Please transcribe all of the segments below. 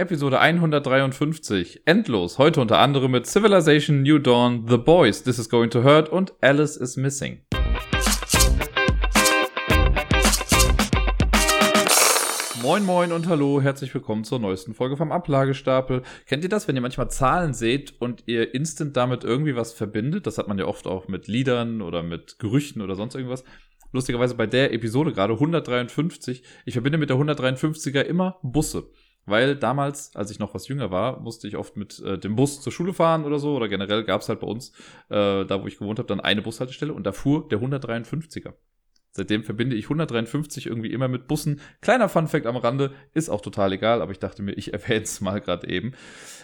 Episode 153. Endlos. Heute unter anderem mit Civilization New Dawn, The Boys, This is Going to Hurt und Alice is Missing. Moin moin und hallo, herzlich willkommen zur neuesten Folge vom Ablagestapel. Kennt ihr das, wenn ihr manchmal Zahlen seht und ihr instant damit irgendwie was verbindet? Das hat man ja oft auch mit Liedern oder mit Gerüchten oder sonst irgendwas. Lustigerweise bei der Episode gerade 153. Ich verbinde mit der 153er immer Busse. Weil damals, als ich noch was jünger war, musste ich oft mit äh, dem Bus zur Schule fahren oder so. Oder generell gab es halt bei uns, äh, da wo ich gewohnt habe, dann eine Bushaltestelle und da fuhr der 153er. Seitdem verbinde ich 153 irgendwie immer mit Bussen. Kleiner Funfact am Rande, ist auch total egal, aber ich dachte mir, ich erwähne es mal gerade eben.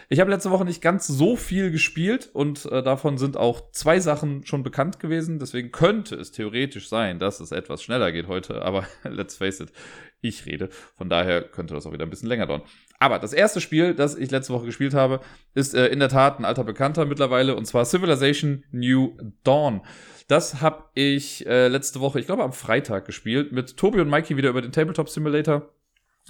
Ich habe letzte Woche nicht ganz so viel gespielt und äh, davon sind auch zwei Sachen schon bekannt gewesen. Deswegen könnte es theoretisch sein, dass es etwas schneller geht heute, aber let's face it, ich rede. Von daher könnte das auch wieder ein bisschen länger dauern. Aber das erste Spiel, das ich letzte Woche gespielt habe, ist äh, in der Tat ein alter Bekannter mittlerweile und zwar Civilization New Dawn. Das habe ich äh, letzte Woche, ich glaube am Freitag gespielt, mit Tobi und Mikey wieder über den Tabletop Simulator.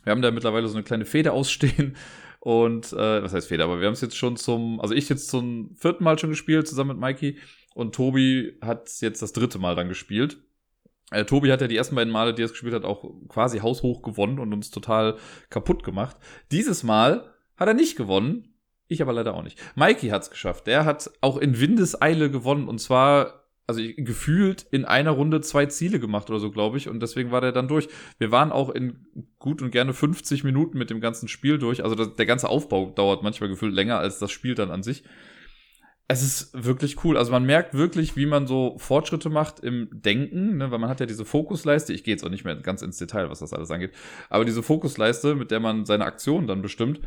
Wir haben da mittlerweile so eine kleine Feder ausstehen. Und äh, was heißt Feder? Aber wir haben es jetzt schon zum, also ich jetzt zum vierten Mal schon gespielt, zusammen mit Mikey. Und Tobi hat jetzt das dritte Mal dann gespielt. Äh, Tobi hat ja die ersten beiden Male, die er es gespielt hat, auch quasi haushoch gewonnen und uns total kaputt gemacht. Dieses Mal hat er nicht gewonnen. Ich aber leider auch nicht. Mikey hat es geschafft. Der hat auch in Windeseile gewonnen. Und zwar also gefühlt in einer Runde zwei Ziele gemacht oder so, glaube ich. Und deswegen war der dann durch. Wir waren auch in gut und gerne 50 Minuten mit dem ganzen Spiel durch. Also das, der ganze Aufbau dauert manchmal gefühlt länger als das Spiel dann an sich. Es ist wirklich cool. Also man merkt wirklich, wie man so Fortschritte macht im Denken, ne? weil man hat ja diese Fokusleiste. Ich gehe jetzt auch nicht mehr ganz ins Detail, was das alles angeht. Aber diese Fokusleiste, mit der man seine Aktionen dann bestimmt,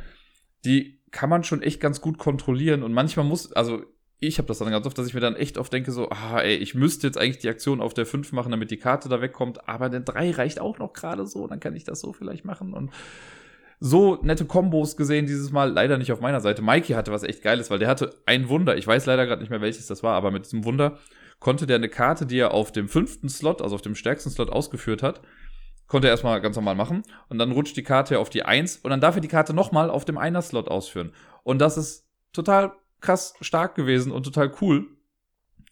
die kann man schon echt ganz gut kontrollieren. Und manchmal muss, also ich habe das dann ganz oft, dass ich mir dann echt oft denke, so, ah, ey, ich müsste jetzt eigentlich die Aktion auf der 5 machen, damit die Karte da wegkommt, aber der 3 reicht auch noch gerade so, dann kann ich das so vielleicht machen und so nette Kombos gesehen dieses Mal, leider nicht auf meiner Seite. Mikey hatte was echt Geiles, weil der hatte ein Wunder, ich weiß leider gerade nicht mehr welches das war, aber mit diesem Wunder konnte der eine Karte, die er auf dem fünften Slot, also auf dem stärksten Slot ausgeführt hat, konnte er erstmal ganz normal machen und dann rutscht die Karte auf die 1 und dann darf er die Karte nochmal auf dem Einer-Slot ausführen. Und das ist total krass stark gewesen und total cool.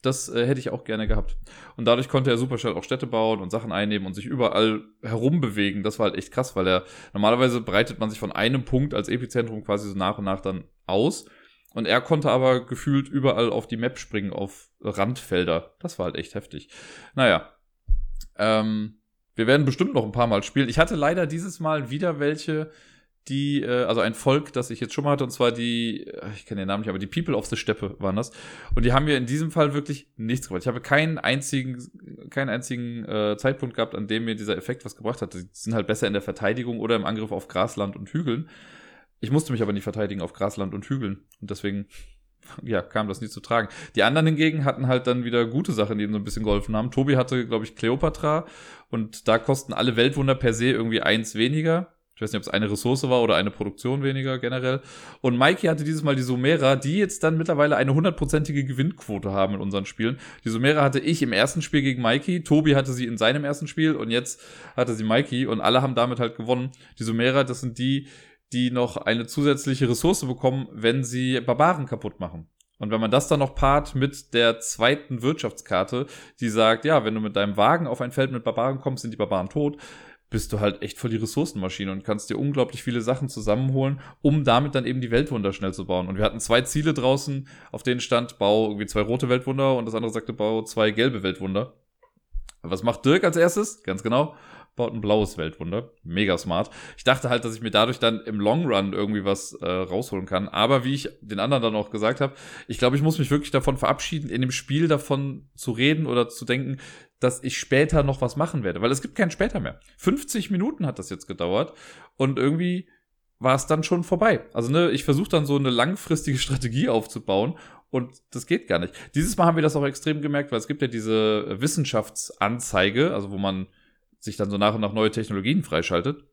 Das äh, hätte ich auch gerne gehabt. Und dadurch konnte er super schnell auch Städte bauen und Sachen einnehmen und sich überall herumbewegen. Das war halt echt krass, weil er normalerweise breitet man sich von einem Punkt als Epizentrum quasi so nach und nach dann aus. Und er konnte aber gefühlt überall auf die Map springen, auf Randfelder. Das war halt echt heftig. Naja. Ähm, wir werden bestimmt noch ein paar Mal spielen. Ich hatte leider dieses Mal wieder welche, die, äh, also ein Volk, das ich jetzt schon mal hatte, und zwar die, äh, ich kenne den Namen nicht, aber die People of the Steppe waren das. Und die haben mir in diesem Fall wirklich nichts gebracht. Ich habe keinen einzigen, keinen einzigen äh, Zeitpunkt gehabt, an dem mir dieser Effekt was gebracht hat. Die sind halt besser in der Verteidigung oder im Angriff auf Grasland und Hügeln. Ich musste mich aber nicht verteidigen auf Grasland und Hügeln. Und deswegen, ja, kam das nie zu tragen. Die anderen hingegen hatten halt dann wieder gute Sachen, die ihnen so ein bisschen geholfen haben. Tobi hatte, glaube ich, Cleopatra und da kosten alle Weltwunder per se irgendwie eins weniger ich weiß nicht, ob es eine Ressource war oder eine Produktion weniger generell. Und Mikey hatte dieses Mal die Sumera, die jetzt dann mittlerweile eine hundertprozentige Gewinnquote haben in unseren Spielen. Die Sumera hatte ich im ersten Spiel gegen Mikey, Tobi hatte sie in seinem ersten Spiel und jetzt hatte sie Mikey und alle haben damit halt gewonnen. Die Sumera, das sind die, die noch eine zusätzliche Ressource bekommen, wenn sie Barbaren kaputt machen. Und wenn man das dann noch paart mit der zweiten Wirtschaftskarte, die sagt, ja, wenn du mit deinem Wagen auf ein Feld mit Barbaren kommst, sind die Barbaren tot, bist du halt echt voll die Ressourcenmaschine und kannst dir unglaublich viele Sachen zusammenholen, um damit dann eben die Weltwunder schnell zu bauen. Und wir hatten zwei Ziele draußen, auf denen stand, bau irgendwie zwei rote Weltwunder und das andere sagte, bau zwei gelbe Weltwunder. Was macht Dirk als erstes? Ganz genau baut ein blaues Weltwunder. Mega smart. Ich dachte halt, dass ich mir dadurch dann im Long Run irgendwie was äh, rausholen kann. Aber wie ich den anderen dann auch gesagt habe, ich glaube, ich muss mich wirklich davon verabschieden, in dem Spiel davon zu reden oder zu denken, dass ich später noch was machen werde. Weil es gibt keinen später mehr. 50 Minuten hat das jetzt gedauert. Und irgendwie war es dann schon vorbei. Also ne, ich versuche dann so eine langfristige Strategie aufzubauen und das geht gar nicht. Dieses Mal haben wir das auch extrem gemerkt, weil es gibt ja diese Wissenschaftsanzeige, also wo man sich dann so nach und nach neue Technologien freischaltet.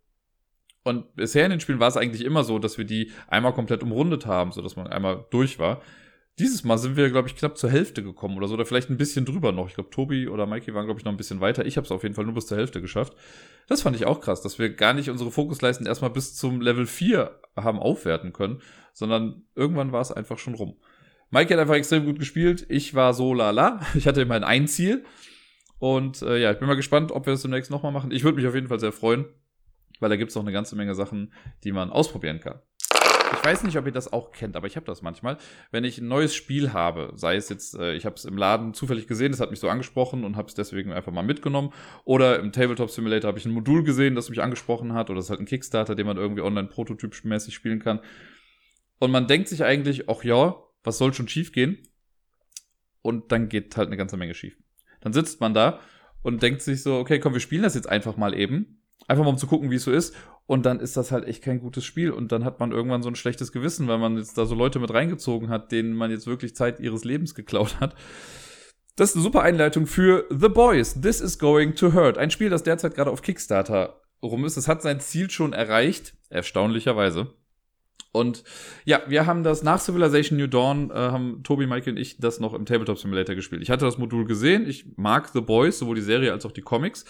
Und bisher in den Spielen war es eigentlich immer so, dass wir die einmal komplett umrundet haben, so dass man einmal durch war. Dieses Mal sind wir, glaube ich, knapp zur Hälfte gekommen oder so, oder vielleicht ein bisschen drüber noch. Ich glaube, Tobi oder Mikey waren, glaube ich, noch ein bisschen weiter. Ich habe es auf jeden Fall nur bis zur Hälfte geschafft. Das fand ich auch krass, dass wir gar nicht unsere Fokusleisten erstmal bis zum Level 4 haben aufwerten können, sondern irgendwann war es einfach schon rum. Mikey hat einfach extrem gut gespielt. Ich war so lala. Ich hatte immerhin ein Ziel. Und äh, ja, ich bin mal gespannt, ob wir das demnächst nochmal machen. Ich würde mich auf jeden Fall sehr freuen, weil da gibt es noch eine ganze Menge Sachen, die man ausprobieren kann. Ich weiß nicht, ob ihr das auch kennt, aber ich habe das manchmal. Wenn ich ein neues Spiel habe, sei es jetzt, äh, ich habe es im Laden zufällig gesehen, das hat mich so angesprochen und habe es deswegen einfach mal mitgenommen. Oder im Tabletop Simulator habe ich ein Modul gesehen, das mich angesprochen hat. Oder es ist halt ein Kickstarter, den man irgendwie online prototypmäßig spielen kann. Und man denkt sich eigentlich, ach ja, was soll schon schief gehen? Und dann geht halt eine ganze Menge schief. Dann sitzt man da und denkt sich so, okay, komm, wir spielen das jetzt einfach mal eben. Einfach mal um zu gucken, wie es so ist. Und dann ist das halt echt kein gutes Spiel. Und dann hat man irgendwann so ein schlechtes Gewissen, weil man jetzt da so Leute mit reingezogen hat, denen man jetzt wirklich Zeit ihres Lebens geklaut hat. Das ist eine super Einleitung für The Boys. This is going to hurt. Ein Spiel, das derzeit gerade auf Kickstarter rum ist. Es hat sein Ziel schon erreicht. Erstaunlicherweise. Und ja, wir haben das nach Civilization New Dawn, äh, haben Tobi, Mike und ich das noch im Tabletop Simulator gespielt. Ich hatte das Modul gesehen. Ich mag The Boys, sowohl die Serie als auch die Comics.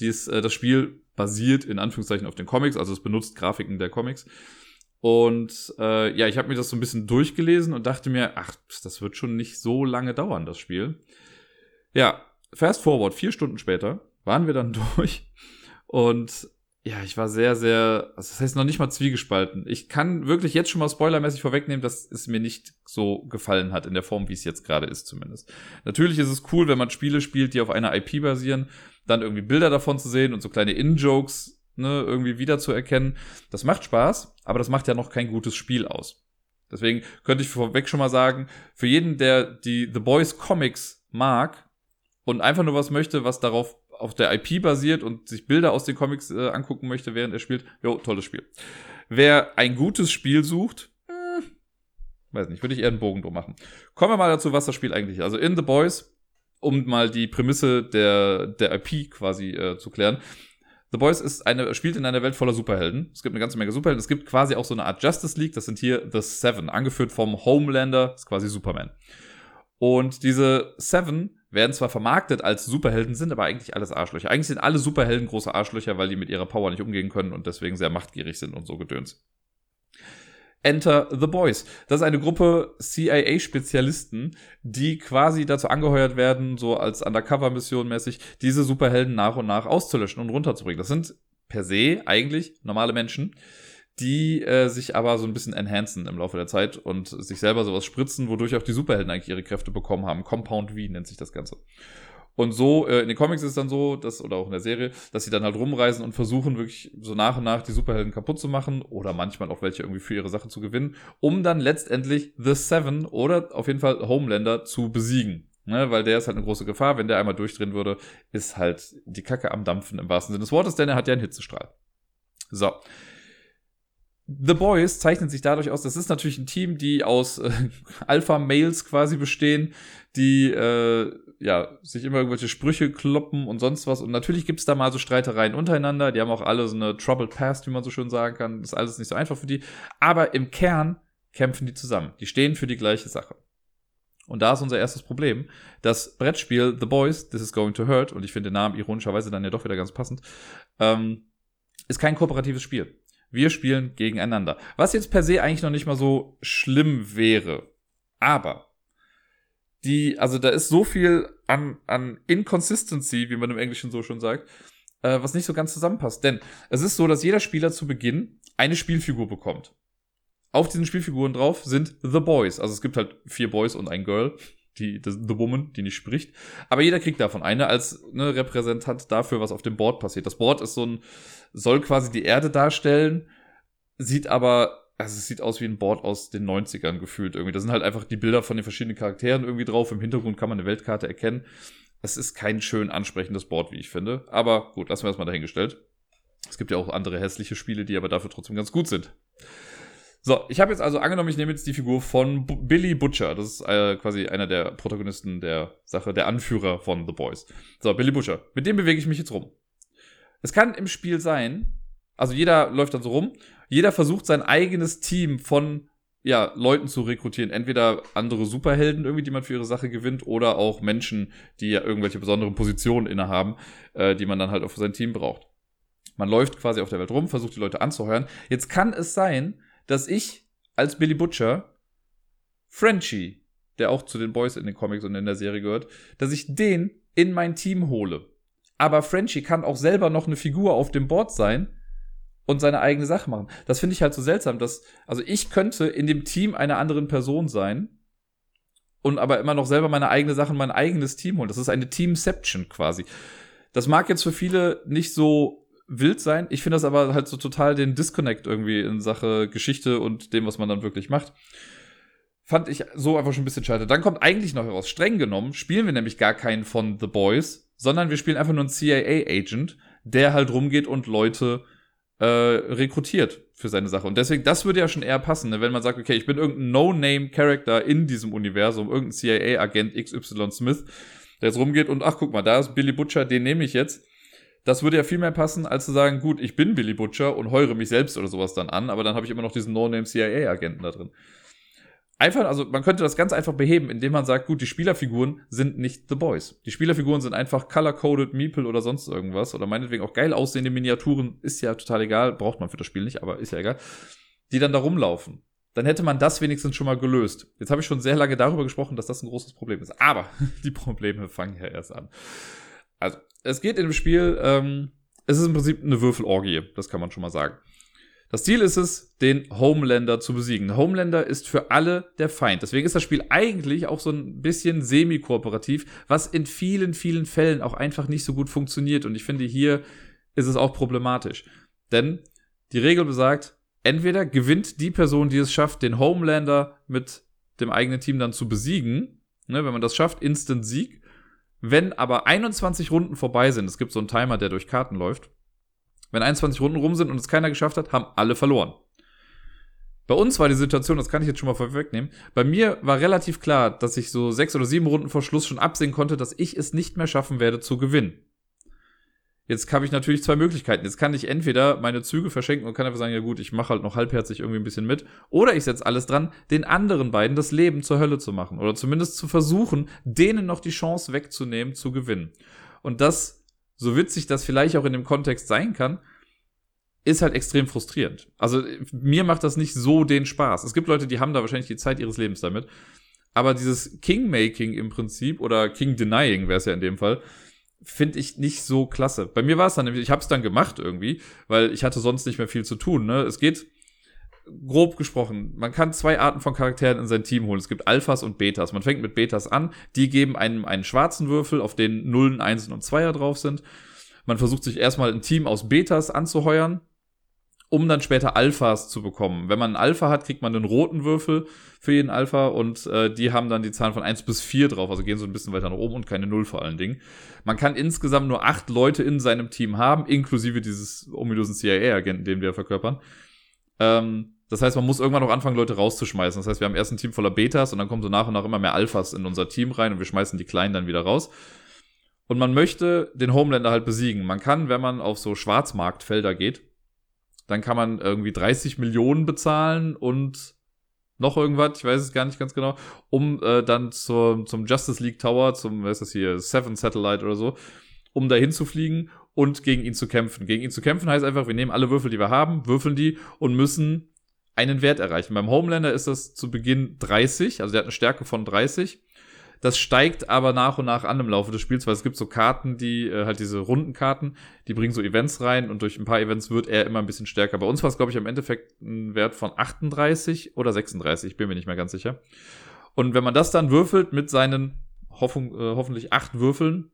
Dies, äh, das Spiel basiert in Anführungszeichen auf den Comics, also es benutzt Grafiken der Comics. Und äh, ja, ich habe mir das so ein bisschen durchgelesen und dachte mir, ach, das wird schon nicht so lange dauern, das Spiel. Ja, fast forward, vier Stunden später waren wir dann durch. Und ja, ich war sehr, sehr, also das heißt noch nicht mal zwiegespalten. Ich kann wirklich jetzt schon mal spoilermäßig vorwegnehmen, dass es mir nicht so gefallen hat, in der Form, wie es jetzt gerade ist zumindest. Natürlich ist es cool, wenn man Spiele spielt, die auf einer IP basieren, dann irgendwie Bilder davon zu sehen und so kleine In-Jokes ne, irgendwie wiederzuerkennen. Das macht Spaß, aber das macht ja noch kein gutes Spiel aus. Deswegen könnte ich vorweg schon mal sagen, für jeden, der die The Boys Comics mag und einfach nur was möchte, was darauf auf der IP basiert und sich Bilder aus den Comics äh, angucken möchte, während er spielt, jo, tolles Spiel. Wer ein gutes Spiel sucht, äh, weiß nicht, würde ich eher einen Bogen drum machen. Kommen wir mal dazu, was das Spiel eigentlich ist. Also in The Boys, um mal die Prämisse der, der IP quasi äh, zu klären. The Boys ist eine, spielt in einer Welt voller Superhelden. Es gibt eine ganze Menge Superhelden. Es gibt quasi auch so eine Art Justice League. Das sind hier The Seven, angeführt vom Homelander, ist quasi Superman. Und diese Seven werden zwar vermarktet als Superhelden, sind aber eigentlich alles Arschlöcher. Eigentlich sind alle Superhelden große Arschlöcher, weil die mit ihrer Power nicht umgehen können und deswegen sehr machtgierig sind und so gedöns. Enter the Boys. Das ist eine Gruppe CIA-Spezialisten, die quasi dazu angeheuert werden, so als Undercover-Mission mäßig, diese Superhelden nach und nach auszulöschen und runterzubringen. Das sind per se eigentlich normale Menschen, die äh, sich aber so ein bisschen enhancen im Laufe der Zeit und sich selber sowas spritzen, wodurch auch die Superhelden eigentlich ihre Kräfte bekommen haben. Compound V nennt sich das Ganze. Und so, äh, in den Comics ist es dann so, dass, oder auch in der Serie, dass sie dann halt rumreisen und versuchen, wirklich so nach und nach die Superhelden kaputt zu machen oder manchmal auch welche irgendwie für ihre Sache zu gewinnen, um dann letztendlich The Seven oder auf jeden Fall Homelander zu besiegen. Ne, weil der ist halt eine große Gefahr. Wenn der einmal durchdrehen würde, ist halt die Kacke am Dampfen im wahrsten Sinne des Wortes, denn er hat ja einen Hitzestrahl. So. The Boys zeichnen sich dadurch aus, das ist natürlich ein Team, die aus äh, Alpha-Males quasi bestehen, die äh, ja sich immer irgendwelche Sprüche kloppen und sonst was. Und natürlich gibt's da mal so Streitereien untereinander. Die haben auch alle so eine Troubled Past, wie man so schön sagen kann. Das ist alles nicht so einfach für die. Aber im Kern kämpfen die zusammen. Die stehen für die gleiche Sache. Und da ist unser erstes Problem. Das Brettspiel The Boys, This is Going to Hurt, und ich finde den Namen ironischerweise dann ja doch wieder ganz passend, ähm, ist kein kooperatives Spiel. Wir spielen gegeneinander. Was jetzt per se eigentlich noch nicht mal so schlimm wäre. Aber die, also da ist so viel an, an Inconsistency, wie man im Englischen so schon sagt, äh, was nicht so ganz zusammenpasst. Denn es ist so, dass jeder Spieler zu Beginn eine Spielfigur bekommt. Auf diesen Spielfiguren drauf sind The Boys. Also es gibt halt vier Boys und ein Girl die, das, The Woman, die nicht spricht. Aber jeder kriegt davon eine als ne, Repräsentant dafür, was auf dem Board passiert. Das Board ist so ein, soll quasi die Erde darstellen, sieht aber, also es sieht aus wie ein Board aus den 90ern gefühlt irgendwie. Da sind halt einfach die Bilder von den verschiedenen Charakteren irgendwie drauf. Im Hintergrund kann man eine Weltkarte erkennen. Es ist kein schön ansprechendes Board, wie ich finde. Aber gut, lassen wir das mal dahingestellt. Es gibt ja auch andere hässliche Spiele, die aber dafür trotzdem ganz gut sind. So, ich habe jetzt also angenommen, ich nehme jetzt die Figur von B Billy Butcher. Das ist äh, quasi einer der Protagonisten der Sache, der Anführer von The Boys. So, Billy Butcher. Mit dem bewege ich mich jetzt rum. Es kann im Spiel sein, also jeder läuft dann so rum, jeder versucht sein eigenes Team von ja, Leuten zu rekrutieren. Entweder andere Superhelden irgendwie, die man für ihre Sache gewinnt, oder auch Menschen, die ja irgendwelche besonderen Positionen innehaben, äh, die man dann halt auch für sein Team braucht. Man läuft quasi auf der Welt rum, versucht die Leute anzuheuern. Jetzt kann es sein, dass ich als Billy Butcher Frenchie, der auch zu den Boys in den Comics und in der Serie gehört, dass ich den in mein Team hole. Aber Frenchie kann auch selber noch eine Figur auf dem Board sein, und seine eigene Sache machen. Das finde ich halt so seltsam, dass, also ich könnte in dem Team einer anderen Person sein und aber immer noch selber meine eigene Sache mein eigenes Team holen. Das ist eine Teamception quasi. Das mag jetzt für viele nicht so wild sein. Ich finde das aber halt so total den Disconnect irgendwie in Sache Geschichte und dem, was man dann wirklich macht. Fand ich so einfach schon ein bisschen schade. Dann kommt eigentlich noch heraus, streng genommen spielen wir nämlich gar keinen von The Boys, sondern wir spielen einfach nur einen CIA-Agent, der halt rumgeht und Leute äh, rekrutiert für seine Sache. Und deswegen, das würde ja schon eher passen, ne? wenn man sagt, okay, ich bin irgendein No-Name-Character in diesem Universum, irgendein CIA-Agent XY Smith, der jetzt rumgeht und ach, guck mal, da ist Billy Butcher, den nehme ich jetzt. Das würde ja viel mehr passen, als zu sagen, gut, ich bin Billy Butcher und heure mich selbst oder sowas dann an, aber dann habe ich immer noch diesen No-Name-CIA-Agenten da drin. Einfach, also man könnte das ganz einfach beheben, indem man sagt, gut, die Spielerfiguren sind nicht The Boys. Die Spielerfiguren sind einfach color-coded Meeple oder sonst irgendwas oder meinetwegen auch geil aussehende Miniaturen, ist ja total egal, braucht man für das Spiel nicht, aber ist ja egal, die dann da rumlaufen. Dann hätte man das wenigstens schon mal gelöst. Jetzt habe ich schon sehr lange darüber gesprochen, dass das ein großes Problem ist. Aber die Probleme fangen ja erst an. Also, es geht in dem Spiel, ähm, es ist im Prinzip eine Würfelorgie, das kann man schon mal sagen. Das Ziel ist es, den Homelander zu besiegen. Homelander ist für alle der Feind. Deswegen ist das Spiel eigentlich auch so ein bisschen semi-kooperativ, was in vielen, vielen Fällen auch einfach nicht so gut funktioniert. Und ich finde, hier ist es auch problematisch. Denn die Regel besagt, entweder gewinnt die Person, die es schafft, den Homelander mit dem eigenen Team dann zu besiegen, ne, wenn man das schafft, Instant Sieg. Wenn aber 21 Runden vorbei sind, es gibt so einen Timer, der durch Karten läuft, wenn 21 Runden rum sind und es keiner geschafft hat, haben alle verloren. Bei uns war die Situation, das kann ich jetzt schon mal vorwegnehmen, bei mir war relativ klar, dass ich so sechs oder sieben Runden vor Schluss schon absehen konnte, dass ich es nicht mehr schaffen werde zu gewinnen. Jetzt habe ich natürlich zwei Möglichkeiten. Jetzt kann ich entweder meine Züge verschenken und kann einfach sagen, ja gut, ich mache halt noch halbherzig irgendwie ein bisschen mit. Oder ich setze alles dran, den anderen beiden das Leben zur Hölle zu machen. Oder zumindest zu versuchen, denen noch die Chance wegzunehmen, zu gewinnen. Und das so witzig das vielleicht auch in dem Kontext sein kann, ist halt extrem frustrierend. Also mir macht das nicht so den Spaß. Es gibt Leute, die haben da wahrscheinlich die Zeit ihres Lebens damit. Aber dieses King-Making im Prinzip oder King-Denying wäre es ja in dem Fall, finde ich nicht so klasse. Bei mir war es dann ich habe es dann gemacht irgendwie, weil ich hatte sonst nicht mehr viel zu tun. Ne? Es geht grob gesprochen, man kann zwei Arten von Charakteren in sein Team holen. Es gibt Alphas und Betas. Man fängt mit Betas an. Die geben einem einen schwarzen Würfel, auf den Nullen, Einsen und Zweier drauf sind. Man versucht sich erstmal ein Team aus Betas anzuheuern, um dann später Alphas zu bekommen. Wenn man einen Alpha hat, kriegt man einen roten Würfel für jeden Alpha und äh, die haben dann die Zahlen von 1 bis 4 drauf, also gehen so ein bisschen weiter nach oben und keine Null vor allen Dingen. Man kann insgesamt nur acht Leute in seinem Team haben, inklusive dieses ominösen CIA-Agenten, den wir verkörpern. Ähm, das heißt, man muss irgendwann auch anfangen, Leute rauszuschmeißen. Das heißt, wir haben erst ein Team voller Betas und dann kommen so nach und nach immer mehr Alphas in unser Team rein und wir schmeißen die Kleinen dann wieder raus. Und man möchte den Homelander halt besiegen. Man kann, wenn man auf so Schwarzmarktfelder geht, dann kann man irgendwie 30 Millionen bezahlen und noch irgendwas, ich weiß es gar nicht ganz genau, um äh, dann zur, zum Justice League Tower, zum, was ist das hier, Seven Satellite oder so, um dahin zu fliegen und gegen ihn zu kämpfen. Gegen ihn zu kämpfen heißt einfach, wir nehmen alle Würfel, die wir haben, würfeln die und müssen einen Wert erreichen. Beim Homelander ist das zu Beginn 30, also der hat eine Stärke von 30. Das steigt aber nach und nach an im Laufe des Spiels, weil es gibt so Karten, die äh, halt diese runden Karten, die bringen so Events rein und durch ein paar Events wird er immer ein bisschen stärker. Bei uns war es, glaube ich, im Endeffekt ein Wert von 38 oder 36, ich bin mir nicht mehr ganz sicher. Und wenn man das dann würfelt mit seinen Hoffung, äh, hoffentlich acht Würfeln,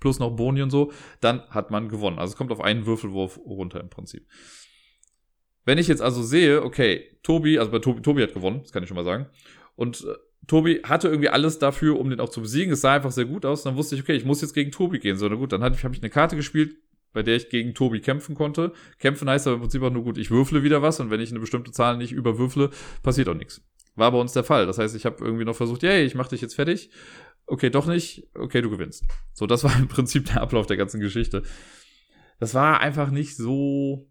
plus noch Boni und so, dann hat man gewonnen. Also es kommt auf einen Würfelwurf runter im Prinzip. Wenn ich jetzt also sehe, okay, Tobi, also bei Tobi, Tobi hat gewonnen, das kann ich schon mal sagen. Und äh, Tobi hatte irgendwie alles dafür, um den auch zu besiegen. Es sah einfach sehr gut aus. Und dann wusste ich, okay, ich muss jetzt gegen Tobi gehen. So, na gut, dann habe ich, hab ich eine Karte gespielt, bei der ich gegen Tobi kämpfen konnte. Kämpfen heißt aber im Prinzip auch nur gut, ich würfle wieder was und wenn ich eine bestimmte Zahl nicht überwürfle, passiert auch nichts. War bei uns der Fall. Das heißt, ich habe irgendwie noch versucht, yay, ich mach dich jetzt fertig. Okay, doch nicht. Okay, du gewinnst. So, das war im Prinzip der Ablauf der ganzen Geschichte. Das war einfach nicht so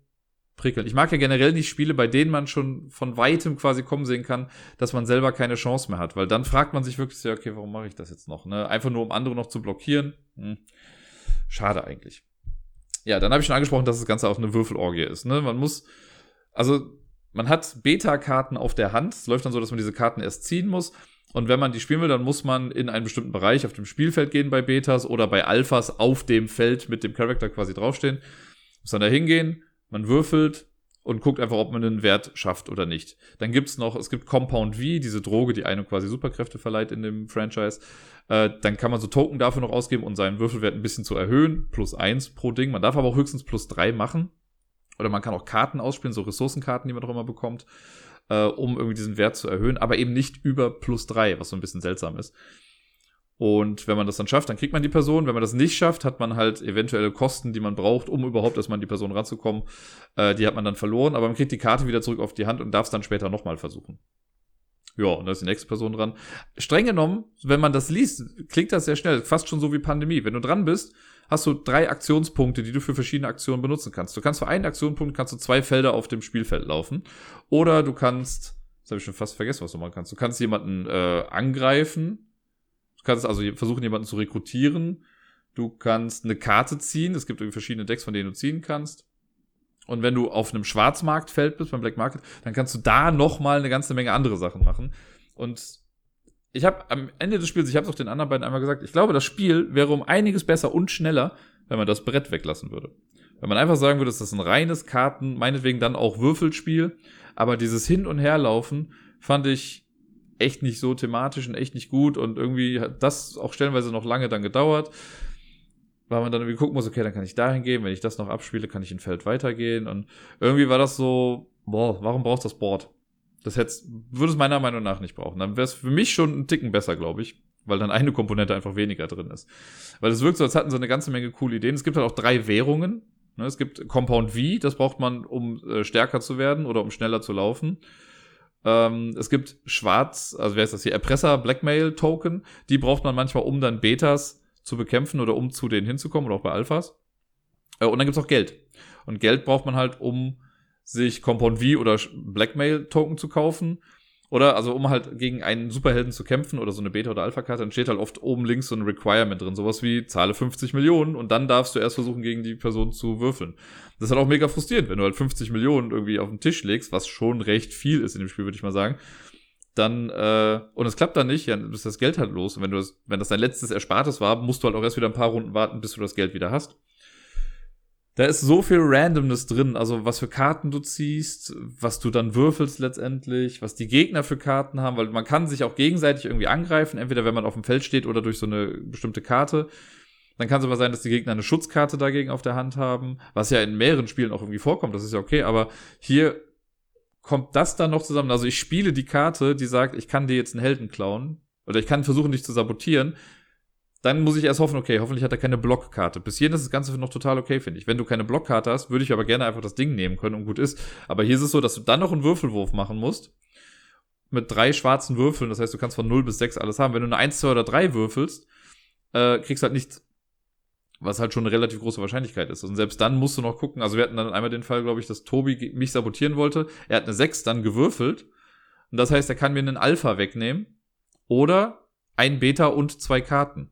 prickelnd. Ich mag ja generell nicht Spiele, bei denen man schon von weitem quasi kommen sehen kann, dass man selber keine Chance mehr hat, weil dann fragt man sich wirklich, okay, warum mache ich das jetzt noch? Ne? Einfach nur, um andere noch zu blockieren. Hm. Schade eigentlich. Ja, dann habe ich schon angesprochen, dass das Ganze auch eine Würfelorgie ist. Ne? Man muss, also man hat Beta-Karten auf der Hand. Es läuft dann so, dass man diese Karten erst ziehen muss. Und wenn man die spielen will, dann muss man in einen bestimmten Bereich auf dem Spielfeld gehen bei Betas oder bei Alphas auf dem Feld mit dem Charakter quasi draufstehen. Muss dann da hingehen, man würfelt und guckt einfach, ob man einen Wert schafft oder nicht. Dann gibt's noch, es gibt Compound V, diese Droge, die einem quasi Superkräfte verleiht in dem Franchise. Äh, dann kann man so Token dafür noch ausgeben und seinen Würfelwert ein bisschen zu erhöhen. Plus eins pro Ding. Man darf aber auch höchstens plus drei machen. Oder man kann auch Karten ausspielen, so Ressourcenkarten, die man doch immer bekommt äh, um irgendwie diesen Wert zu erhöhen, aber eben nicht über plus drei, was so ein bisschen seltsam ist. Und wenn man das dann schafft, dann kriegt man die Person. Wenn man das nicht schafft, hat man halt eventuelle Kosten, die man braucht, um überhaupt erstmal an die Person ranzukommen. Äh, die hat man dann verloren, aber man kriegt die Karte wieder zurück auf die Hand und darf es dann später nochmal versuchen. Ja, und da ist die nächste Person dran. Streng genommen, wenn man das liest, klingt das sehr schnell, fast schon so wie Pandemie. Wenn du dran bist, hast du drei Aktionspunkte, die du für verschiedene Aktionen benutzen kannst. Du kannst für einen Aktionspunkt kannst du zwei Felder auf dem Spielfeld laufen. Oder du kannst, das habe ich schon fast vergessen, was du machen kannst. Du kannst jemanden äh, angreifen. Du kannst also versuchen, jemanden zu rekrutieren. Du kannst eine Karte ziehen. Es gibt irgendwie verschiedene Decks, von denen du ziehen kannst. Und wenn du auf einem Schwarzmarktfeld bist, beim Black Market, dann kannst du da nochmal eine ganze Menge andere Sachen machen. Und ich habe am Ende des Spiels, ich habe es auch den anderen beiden einmal gesagt, ich glaube, das Spiel wäre um einiges besser und schneller, wenn man das Brett weglassen würde. Wenn man einfach sagen würde, das ist ein reines Karten, meinetwegen dann auch Würfelspiel, aber dieses Hin- und Herlaufen fand ich echt nicht so thematisch und echt nicht gut und irgendwie hat das auch stellenweise noch lange dann gedauert, weil man dann irgendwie gucken muss, okay, dann kann ich dahin gehen, wenn ich das noch abspiele, kann ich in Feld weitergehen und irgendwie war das so, boah, warum brauchst du das Board? Das hätte, würde es meiner Meinung nach nicht brauchen. Dann wäre es für mich schon ein Ticken besser, glaube ich. Weil dann eine Komponente einfach weniger drin ist. Weil es wirkt so, als hatten sie eine ganze Menge coole Ideen. Es gibt halt auch drei Währungen. Ne? Es gibt Compound V, das braucht man, um äh, stärker zu werden oder um schneller zu laufen. Ähm, es gibt Schwarz, also wer ist das hier? Erpresser, Blackmail Token. Die braucht man manchmal, um dann Betas zu bekämpfen oder um zu denen hinzukommen oder auch bei Alphas. Äh, und dann gibt's auch Geld. Und Geld braucht man halt, um sich Compound V oder Blackmail-Token zu kaufen. Oder, also um halt gegen einen Superhelden zu kämpfen oder so eine Beta- oder Alpha-Karte, dann steht halt oft oben links so ein Requirement drin. Sowas wie, zahle 50 Millionen und dann darfst du erst versuchen, gegen die Person zu würfeln. Das ist halt auch mega frustrierend, wenn du halt 50 Millionen irgendwie auf den Tisch legst, was schon recht viel ist in dem Spiel, würde ich mal sagen. Dann, äh, und es klappt dann nicht, ja, dann ist das Geld halt los. Und wenn du das, wenn das dein letztes Erspartes war, musst du halt auch erst wieder ein paar Runden warten, bis du das Geld wieder hast. Da ist so viel Randomness drin, also was für Karten du ziehst, was du dann würfelst letztendlich, was die Gegner für Karten haben, weil man kann sich auch gegenseitig irgendwie angreifen, entweder wenn man auf dem Feld steht oder durch so eine bestimmte Karte. Dann kann es aber sein, dass die Gegner eine Schutzkarte dagegen auf der Hand haben, was ja in mehreren Spielen auch irgendwie vorkommt, das ist ja okay, aber hier kommt das dann noch zusammen. Also ich spiele die Karte, die sagt, ich kann dir jetzt einen Helden klauen oder ich kann versuchen, dich zu sabotieren dann muss ich erst hoffen, okay, hoffentlich hat er keine Blockkarte. Bis hierhin ist das Ganze noch total okay, finde ich. Wenn du keine Blockkarte hast, würde ich aber gerne einfach das Ding nehmen können und gut ist. Aber hier ist es so, dass du dann noch einen Würfelwurf machen musst. Mit drei schwarzen Würfeln. Das heißt, du kannst von 0 bis 6 alles haben. Wenn du eine 1, 2 oder 3 würfelst, äh, kriegst halt nichts. Was halt schon eine relativ große Wahrscheinlichkeit ist. Und selbst dann musst du noch gucken. Also wir hatten dann einmal den Fall, glaube ich, dass Tobi mich sabotieren wollte. Er hat eine 6 dann gewürfelt. Und das heißt, er kann mir einen Alpha wegnehmen. Oder ein Beta und zwei Karten.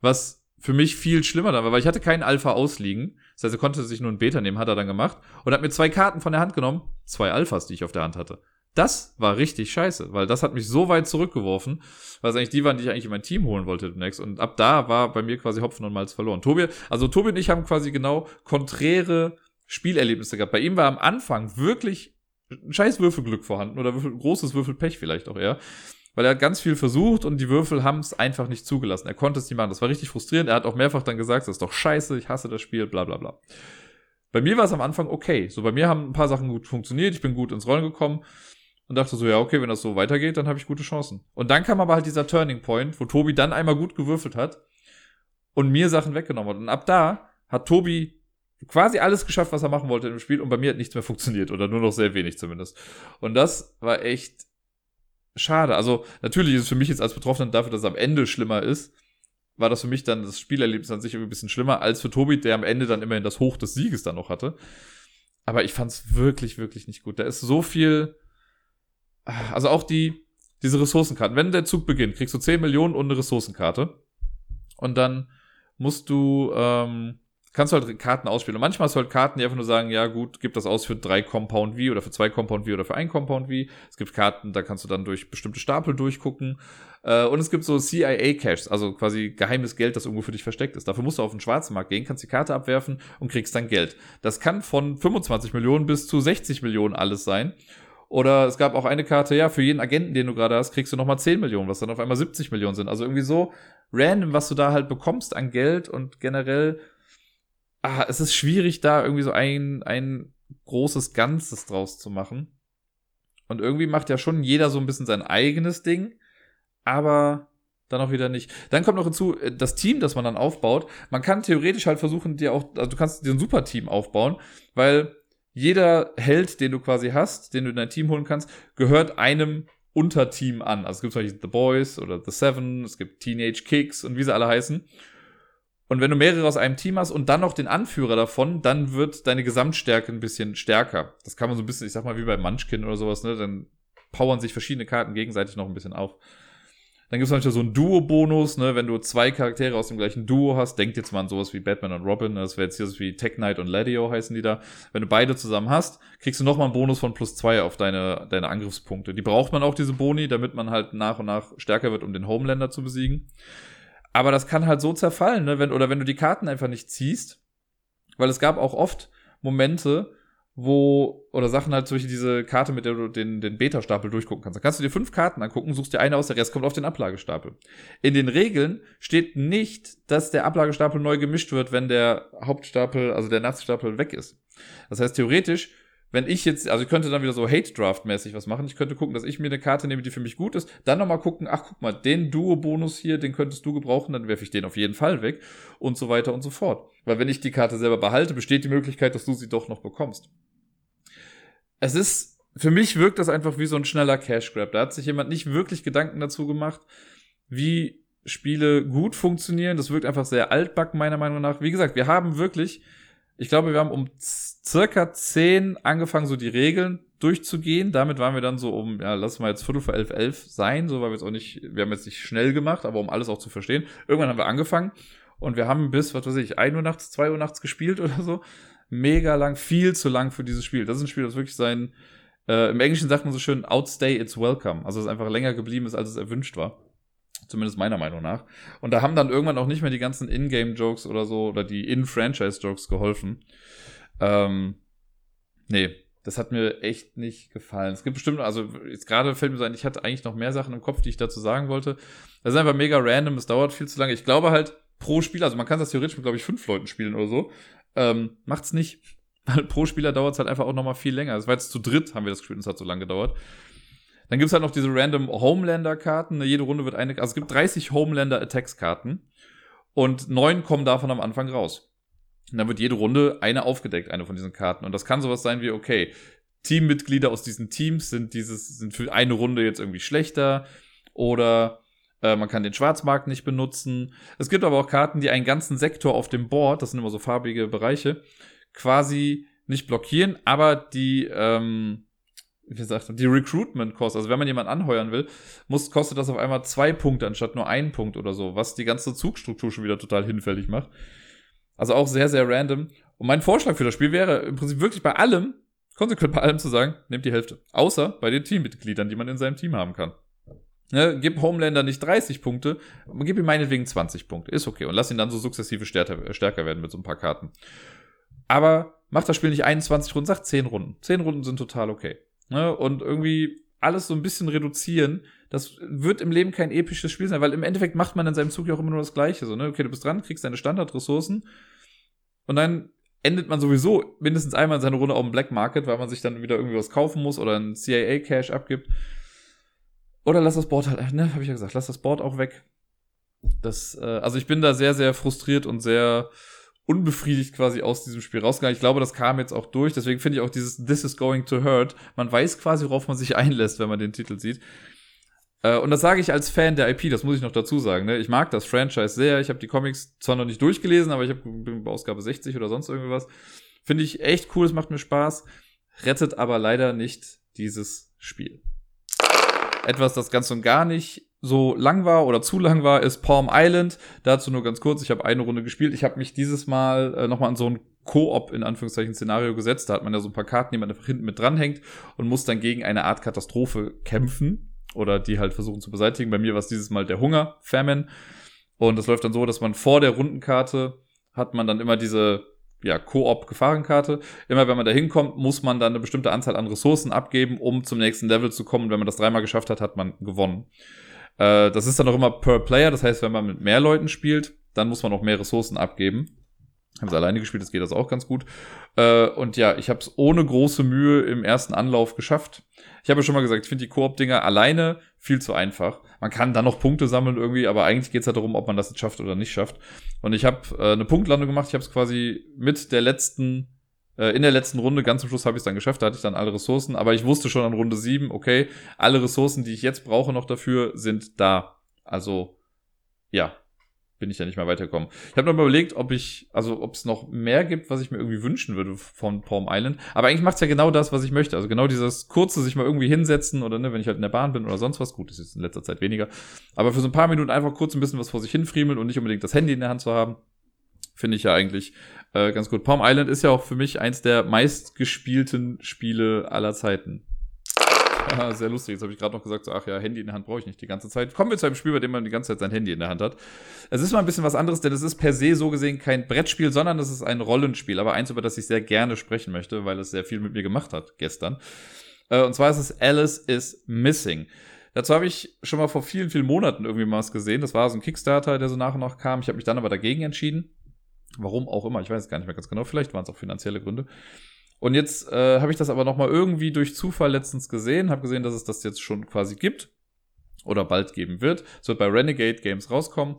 Was für mich viel schlimmer dann war, weil ich hatte keinen Alpha ausliegen. Das heißt, er konnte sich nur ein Beta nehmen, hat er dann gemacht. Und hat mir zwei Karten von der Hand genommen. Zwei Alphas, die ich auf der Hand hatte. Das war richtig scheiße, weil das hat mich so weit zurückgeworfen, weil es eigentlich die waren, die ich eigentlich in mein Team holen wollte demnächst. Und ab da war bei mir quasi Hopfen und Malz verloren. Tobi, also Tobi und ich haben quasi genau konträre Spielerlebnisse gehabt. Bei ihm war am Anfang wirklich ein scheiß Würfelglück vorhanden oder Würfel, großes Würfelpech vielleicht auch eher weil er hat ganz viel versucht und die Würfel haben es einfach nicht zugelassen. Er konnte es nicht machen. Das war richtig frustrierend. Er hat auch mehrfach dann gesagt, das ist doch scheiße, ich hasse das Spiel, bla bla bla. Bei mir war es am Anfang okay. So, bei mir haben ein paar Sachen gut funktioniert, ich bin gut ins Rollen gekommen und dachte so, ja, okay, wenn das so weitergeht, dann habe ich gute Chancen. Und dann kam aber halt dieser Turning Point, wo Tobi dann einmal gut gewürfelt hat und mir Sachen weggenommen hat. Und ab da hat Tobi quasi alles geschafft, was er machen wollte im Spiel und bei mir hat nichts mehr funktioniert oder nur noch sehr wenig zumindest. Und das war echt schade. Also, natürlich ist es für mich jetzt als Betroffener dafür, dass es am Ende schlimmer ist, war das für mich dann das Spielerlebnis an sich irgendwie ein bisschen schlimmer als für Tobi, der am Ende dann immerhin das Hoch des Sieges dann noch hatte. Aber ich fand's wirklich, wirklich nicht gut. Da ist so viel. Also auch die, diese Ressourcenkarten. Wenn der Zug beginnt, kriegst du 10 Millionen und eine Ressourcenkarte. Und dann musst du, ähm, kannst du halt Karten ausspielen. Und manchmal hast du halt Karten, die einfach nur sagen, ja gut, gib das aus für drei Compound V oder für zwei Compound V oder für ein Compound V. Es gibt Karten, da kannst du dann durch bestimmte Stapel durchgucken. Äh, und es gibt so CIA-Caches, also quasi geheimes Geld, das irgendwo für dich versteckt ist. Dafür musst du auf den schwarzen Markt gehen, kannst die Karte abwerfen und kriegst dann Geld. Das kann von 25 Millionen bis zu 60 Millionen alles sein. Oder es gab auch eine Karte, ja, für jeden Agenten, den du gerade hast, kriegst du nochmal 10 Millionen, was dann auf einmal 70 Millionen sind. Also irgendwie so random, was du da halt bekommst an Geld und generell ah, es ist schwierig, da irgendwie so ein, ein großes Ganzes draus zu machen. Und irgendwie macht ja schon jeder so ein bisschen sein eigenes Ding, aber dann auch wieder nicht. Dann kommt noch hinzu, äh, das Team, das man dann aufbaut. Man kann theoretisch halt versuchen, dir auch, also du kannst dir ein super Team aufbauen, weil jeder Held, den du quasi hast, den du in dein Team holen kannst, gehört einem Unterteam an. Also es gibt zum Beispiel The Boys oder The Seven, es gibt Teenage Kicks und wie sie alle heißen. Und wenn du mehrere aus einem Team hast und dann noch den Anführer davon, dann wird deine Gesamtstärke ein bisschen stärker. Das kann man so ein bisschen, ich sag mal, wie bei Munchkin oder sowas, ne? Dann powern sich verschiedene Karten gegenseitig noch ein bisschen auf. Dann gibt es manchmal so einen Duo-Bonus, ne? Wenn du zwei Charaktere aus dem gleichen Duo hast, denkt jetzt mal an sowas wie Batman und Robin, das wäre jetzt hier so wie Tech Knight und Ladio heißen die da. Wenn du beide zusammen hast, kriegst du nochmal einen Bonus von plus zwei auf deine, deine Angriffspunkte. Die braucht man auch, diese Boni, damit man halt nach und nach stärker wird, um den Homelander zu besiegen. Aber das kann halt so zerfallen, ne? Wenn, oder wenn du die Karten einfach nicht ziehst. Weil es gab auch oft Momente, wo, oder Sachen halt, zum Beispiel diese Karte, mit der du den, den Beta-Stapel durchgucken kannst. Da kannst du dir fünf Karten angucken, suchst dir eine aus, der Rest kommt auf den Ablagestapel. In den Regeln steht nicht, dass der Ablagestapel neu gemischt wird, wenn der Hauptstapel, also der Nachtstapel weg ist. Das heißt, theoretisch wenn ich jetzt, also ich könnte dann wieder so Hate-Draft-mäßig was machen. Ich könnte gucken, dass ich mir eine Karte nehme, die für mich gut ist. Dann nochmal gucken, ach guck mal, den Duo-Bonus hier, den könntest du gebrauchen, dann werfe ich den auf jeden Fall weg. Und so weiter und so fort. Weil wenn ich die Karte selber behalte, besteht die Möglichkeit, dass du sie doch noch bekommst. Es ist, für mich wirkt das einfach wie so ein schneller Cash-Grab. Da hat sich jemand nicht wirklich Gedanken dazu gemacht, wie Spiele gut funktionieren. Das wirkt einfach sehr altbacken, meiner Meinung nach. Wie gesagt, wir haben wirklich ich glaube, wir haben um circa 10 angefangen, so die Regeln durchzugehen. Damit waren wir dann so um, ja, lass mal jetzt Viertel vor elf, elf sein, so weil wir jetzt auch nicht, wir haben jetzt nicht schnell gemacht, aber um alles auch zu verstehen. Irgendwann haben wir angefangen und wir haben bis, was weiß ich, 1 Uhr nachts, 2 Uhr nachts gespielt oder so. Mega lang, viel zu lang für dieses Spiel. Das ist ein Spiel, das wirklich sein, äh, im Englischen sagt man so schön, outstay its welcome. Also es einfach länger geblieben ist, als es erwünscht war. Zumindest meiner Meinung nach. Und da haben dann irgendwann auch nicht mehr die ganzen In-Game-Jokes oder so oder die In-Franchise-Jokes geholfen. Ähm, nee, das hat mir echt nicht gefallen. Es gibt bestimmt, also jetzt gerade fällt mir so ein, ich hatte eigentlich noch mehr Sachen im Kopf, die ich dazu sagen wollte. Das ist einfach mega random, es dauert viel zu lange. Ich glaube halt pro Spieler, also man kann das theoretisch mit, glaube ich, fünf Leuten spielen oder so. Ähm, macht's nicht. Weil pro Spieler dauert es halt einfach auch noch mal viel länger. Das war jetzt zu dritt, haben wir das gespielt und es hat so lange gedauert. Dann gibt's halt noch diese random Homelander-Karten. Ne, jede Runde wird eine, also es gibt 30 Homelander-Attacks-Karten und neun kommen davon am Anfang raus. Und dann wird jede Runde eine aufgedeckt, eine von diesen Karten. Und das kann sowas sein wie, okay, Teammitglieder aus diesen Teams sind dieses, sind für eine Runde jetzt irgendwie schlechter oder äh, man kann den Schwarzmarkt nicht benutzen. Es gibt aber auch Karten, die einen ganzen Sektor auf dem Board, das sind immer so farbige Bereiche, quasi nicht blockieren, aber die ähm, wie gesagt, die Recruitment Cost, also wenn man jemanden anheuern will, muss, kostet das auf einmal zwei Punkte anstatt nur einen Punkt oder so, was die ganze Zugstruktur schon wieder total hinfällig macht. Also auch sehr, sehr random. Und mein Vorschlag für das Spiel wäre im Prinzip wirklich bei allem, konsequent bei allem zu sagen, nehmt die Hälfte. Außer bei den Teammitgliedern, die man in seinem Team haben kann. Ne, gib Homelander nicht 30 Punkte, gib ihm meinetwegen 20 Punkte. Ist okay. Und lass ihn dann so sukzessive stärker, werden mit so ein paar Karten. Aber macht das Spiel nicht 21 Runden, sagt 10 Runden. 10 Runden sind total okay ne, und irgendwie alles so ein bisschen reduzieren, das wird im Leben kein episches Spiel sein, weil im Endeffekt macht man in seinem Zug ja auch immer nur das Gleiche. So, ne? Okay, du bist dran, kriegst deine Standardressourcen und dann endet man sowieso mindestens einmal in seiner Runde auf dem Black Market, weil man sich dann wieder irgendwie was kaufen muss oder ein CIA-Cash abgibt. Oder lass das Board halt, ne, habe ich ja gesagt, lass das Board auch weg. Das, äh, also ich bin da sehr, sehr frustriert und sehr unbefriedigt quasi aus diesem Spiel rausgegangen. Ich glaube, das kam jetzt auch durch. Deswegen finde ich auch dieses This is going to hurt. Man weiß quasi, worauf man sich einlässt, wenn man den Titel sieht. Äh, und das sage ich als Fan der IP, das muss ich noch dazu sagen. Ne? Ich mag das Franchise sehr. Ich habe die Comics zwar noch nicht durchgelesen, aber ich habe Ausgabe 60 oder sonst irgendwas. Finde ich echt cool, es macht mir Spaß, rettet aber leider nicht dieses Spiel. Etwas, das ganz und gar nicht so lang war oder zu lang war, ist Palm Island. Dazu nur ganz kurz, ich habe eine Runde gespielt. Ich habe mich dieses Mal äh, nochmal an so ein Koop in Anführungszeichen Szenario gesetzt. Da hat man ja so ein paar Karten, die man einfach hinten mit dranhängt und muss dann gegen eine Art Katastrophe kämpfen oder die halt versuchen zu beseitigen. Bei mir war es dieses Mal der Hunger, Famine. Und das läuft dann so, dass man vor der Rundenkarte hat man dann immer diese ja, Koop-Gefahrenkarte. Immer wenn man da hinkommt, muss man dann eine bestimmte Anzahl an Ressourcen abgeben, um zum nächsten Level zu kommen. Und wenn man das dreimal geschafft hat, hat man gewonnen. Äh, das ist dann auch immer per Player. Das heißt, wenn man mit mehr Leuten spielt, dann muss man auch mehr Ressourcen abgeben. Haben es alleine gespielt, das geht das auch ganz gut. Äh, und ja, ich habe es ohne große Mühe im ersten Anlauf geschafft. Ich habe ja schon mal gesagt, ich finde die Koop-Dinger alleine viel zu einfach. Man kann dann noch Punkte sammeln irgendwie, aber eigentlich geht es halt darum, ob man das jetzt schafft oder nicht schafft. Und ich habe äh, eine Punktlandung gemacht. Ich habe es quasi mit der letzten, äh, in der letzten Runde, ganz zum Schluss habe ich es dann geschafft, da hatte ich dann alle Ressourcen. Aber ich wusste schon an Runde 7, okay, alle Ressourcen, die ich jetzt brauche noch dafür, sind da. Also, ja, bin ich ja nicht mehr weitergekommen. Ich habe noch mal überlegt, ob ich, also ob es noch mehr gibt, was ich mir irgendwie wünschen würde von Palm Island. Aber eigentlich macht's ja genau das, was ich möchte. Also genau dieses kurze, sich mal irgendwie hinsetzen oder ne, wenn ich halt in der Bahn bin oder sonst was. Gut, das ist in letzter Zeit weniger. Aber für so ein paar Minuten einfach kurz ein bisschen was vor sich hinfriemeln und nicht unbedingt das Handy in der Hand zu haben, finde ich ja eigentlich äh, ganz gut. Palm Island ist ja auch für mich eins der meistgespielten Spiele aller Zeiten. Ja, sehr lustig. Jetzt habe ich gerade noch gesagt, so, ach ja, Handy in der Hand brauche ich nicht die ganze Zeit. Kommen wir zu einem Spiel, bei dem man die ganze Zeit sein Handy in der Hand hat. Es ist mal ein bisschen was anderes, denn es ist per se so gesehen kein Brettspiel, sondern es ist ein Rollenspiel. Aber eins, über das ich sehr gerne sprechen möchte, weil es sehr viel mit mir gemacht hat gestern. Äh, und zwar ist es Alice is Missing. Dazu habe ich schon mal vor vielen, vielen Monaten irgendwie mal was gesehen. Das war so ein Kickstarter, der so nach und nach kam. Ich habe mich dann aber dagegen entschieden. Warum auch immer, ich weiß es gar nicht mehr ganz genau. Vielleicht waren es auch finanzielle Gründe. Und jetzt äh, habe ich das aber nochmal irgendwie durch Zufall letztens gesehen, habe gesehen, dass es das jetzt schon quasi gibt oder bald geben wird. Es wird bei Renegade Games rauskommen.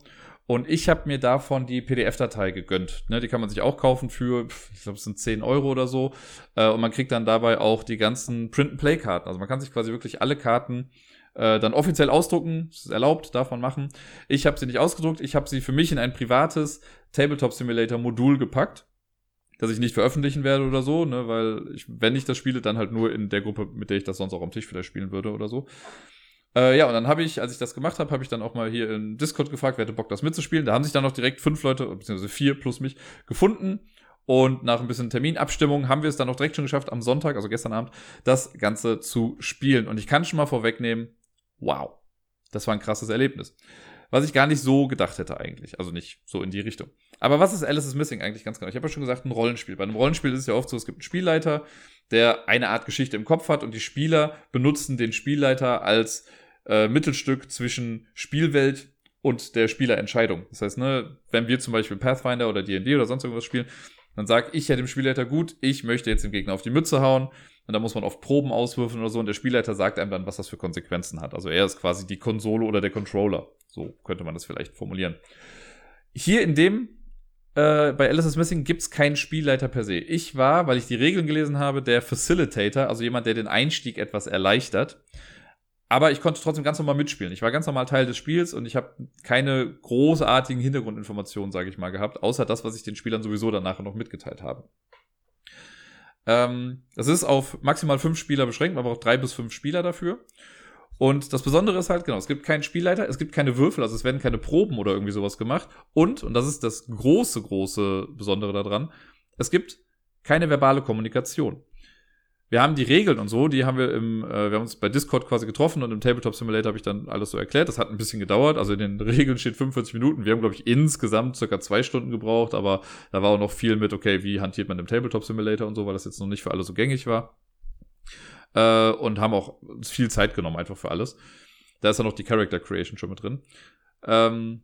Und ich habe mir davon die PDF-Datei gegönnt. Ne, die kann man sich auch kaufen für, ich glaube, es sind 10 Euro oder so. Äh, und man kriegt dann dabei auch die ganzen Print-and-Play-Karten. Also man kann sich quasi wirklich alle Karten äh, dann offiziell ausdrucken. Das ist erlaubt, darf man machen. Ich habe sie nicht ausgedruckt. Ich habe sie für mich in ein privates Tabletop Simulator Modul gepackt das ich nicht veröffentlichen werde oder so, ne, weil ich, wenn ich das spiele, dann halt nur in der Gruppe, mit der ich das sonst auch am Tisch vielleicht spielen würde oder so. Äh, ja, und dann habe ich, als ich das gemacht habe, habe ich dann auch mal hier in Discord gefragt, wer hätte Bock, das mitzuspielen. Da haben sich dann noch direkt fünf Leute, beziehungsweise vier plus mich, gefunden. Und nach ein bisschen Terminabstimmung haben wir es dann auch direkt schon geschafft, am Sonntag, also gestern Abend, das Ganze zu spielen. Und ich kann schon mal vorwegnehmen, wow, das war ein krasses Erlebnis. Was ich gar nicht so gedacht hätte eigentlich. Also nicht so in die Richtung. Aber was ist Alice is Missing eigentlich ganz genau? Ich habe ja schon gesagt, ein Rollenspiel. Bei einem Rollenspiel ist es ja oft so, es gibt einen Spielleiter, der eine Art Geschichte im Kopf hat und die Spieler benutzen den Spielleiter als äh, Mittelstück zwischen Spielwelt und der Spielerentscheidung. Das heißt, ne, wenn wir zum Beispiel Pathfinder oder D&D oder sonst irgendwas spielen, dann sag ich ja dem Spielleiter, gut, ich möchte jetzt dem Gegner auf die Mütze hauen. Und da muss man oft Proben auswürfen oder so. Und der Spielleiter sagt einem dann, was das für Konsequenzen hat. Also er ist quasi die Konsole oder der Controller. So könnte man das vielleicht formulieren. Hier in dem, äh, bei Alice is Missing gibt es keinen Spielleiter per se. Ich war, weil ich die Regeln gelesen habe, der Facilitator, also jemand, der den Einstieg etwas erleichtert. Aber ich konnte trotzdem ganz normal mitspielen. Ich war ganz normal Teil des Spiels und ich habe keine großartigen Hintergrundinformationen, sage ich mal, gehabt, außer das, was ich den Spielern sowieso danach noch mitgeteilt habe. Ähm, das ist auf maximal fünf Spieler beschränkt, aber auch drei bis fünf Spieler dafür. Und das Besondere ist halt, genau, es gibt keinen Spielleiter, es gibt keine Würfel, also es werden keine Proben oder irgendwie sowas gemacht. Und, und das ist das große, große Besondere daran, es gibt keine verbale Kommunikation. Wir haben die Regeln und so, die haben wir im, äh, wir haben uns bei Discord quasi getroffen und im Tabletop Simulator habe ich dann alles so erklärt. Das hat ein bisschen gedauert. Also in den Regeln steht 45 Minuten. Wir haben, glaube ich, insgesamt circa zwei Stunden gebraucht, aber da war auch noch viel mit, okay, wie hantiert man im Tabletop Simulator und so, weil das jetzt noch nicht für alle so gängig war äh, und haben auch viel Zeit genommen einfach für alles. Da ist dann noch die Character Creation schon mit drin. Ähm,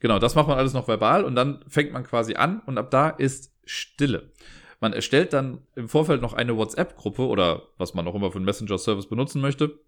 genau, das macht man alles noch verbal und dann fängt man quasi an und ab da ist Stille. Man erstellt dann im Vorfeld noch eine WhatsApp-Gruppe oder was man auch immer für einen Messenger-Service benutzen möchte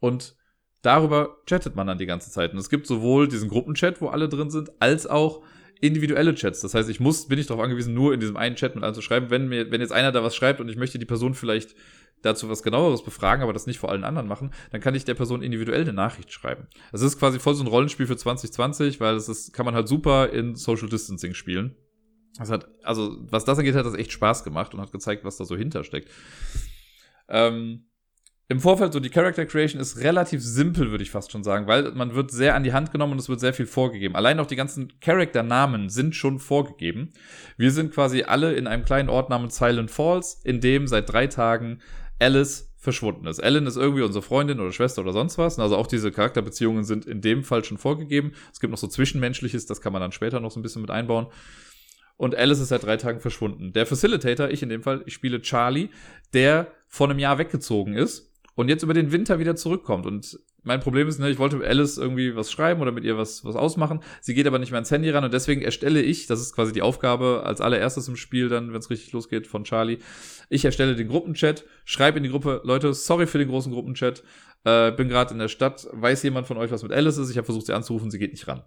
und darüber chattet man dann die ganze Zeit. Und es gibt sowohl diesen Gruppenchat, wo alle drin sind, als auch individuelle Chats. Das heißt, ich muss, bin ich darauf angewiesen, nur in diesem einen Chat mit anzuschreiben. Wenn mir, wenn jetzt einer da was schreibt und ich möchte die Person vielleicht dazu was genaueres befragen, aber das nicht vor allen anderen machen, dann kann ich der Person individuell eine Nachricht schreiben. Das ist quasi voll so ein Rollenspiel für 2020, weil es ist, kann man halt super in Social Distancing spielen. Das hat, also, was das angeht, hat das echt Spaß gemacht und hat gezeigt, was da so hintersteckt. Ähm, Im Vorfeld, so die Character Creation ist relativ simpel, würde ich fast schon sagen, weil man wird sehr an die Hand genommen und es wird sehr viel vorgegeben. Allein auch die ganzen Charakternamen sind schon vorgegeben. Wir sind quasi alle in einem kleinen Ort namens Silent Falls, in dem seit drei Tagen Alice verschwunden ist. Ellen ist irgendwie unsere Freundin oder Schwester oder sonst was. Also auch diese Charakterbeziehungen sind in dem Fall schon vorgegeben. Es gibt noch so Zwischenmenschliches, das kann man dann später noch so ein bisschen mit einbauen. Und Alice ist seit drei Tagen verschwunden. Der Facilitator, ich in dem Fall, ich spiele Charlie, der vor einem Jahr weggezogen ist und jetzt über den Winter wieder zurückkommt. Und mein Problem ist, ne, ich wollte Alice irgendwie was schreiben oder mit ihr was, was ausmachen. Sie geht aber nicht mehr ans Handy ran und deswegen erstelle ich, das ist quasi die Aufgabe als allererstes im Spiel, dann, wenn es richtig losgeht, von Charlie. Ich erstelle den Gruppenchat, schreibe in die Gruppe, Leute, sorry für den großen Gruppenchat. Äh, bin gerade in der Stadt, weiß jemand von euch, was mit Alice ist? Ich habe versucht, sie anzurufen, sie geht nicht ran.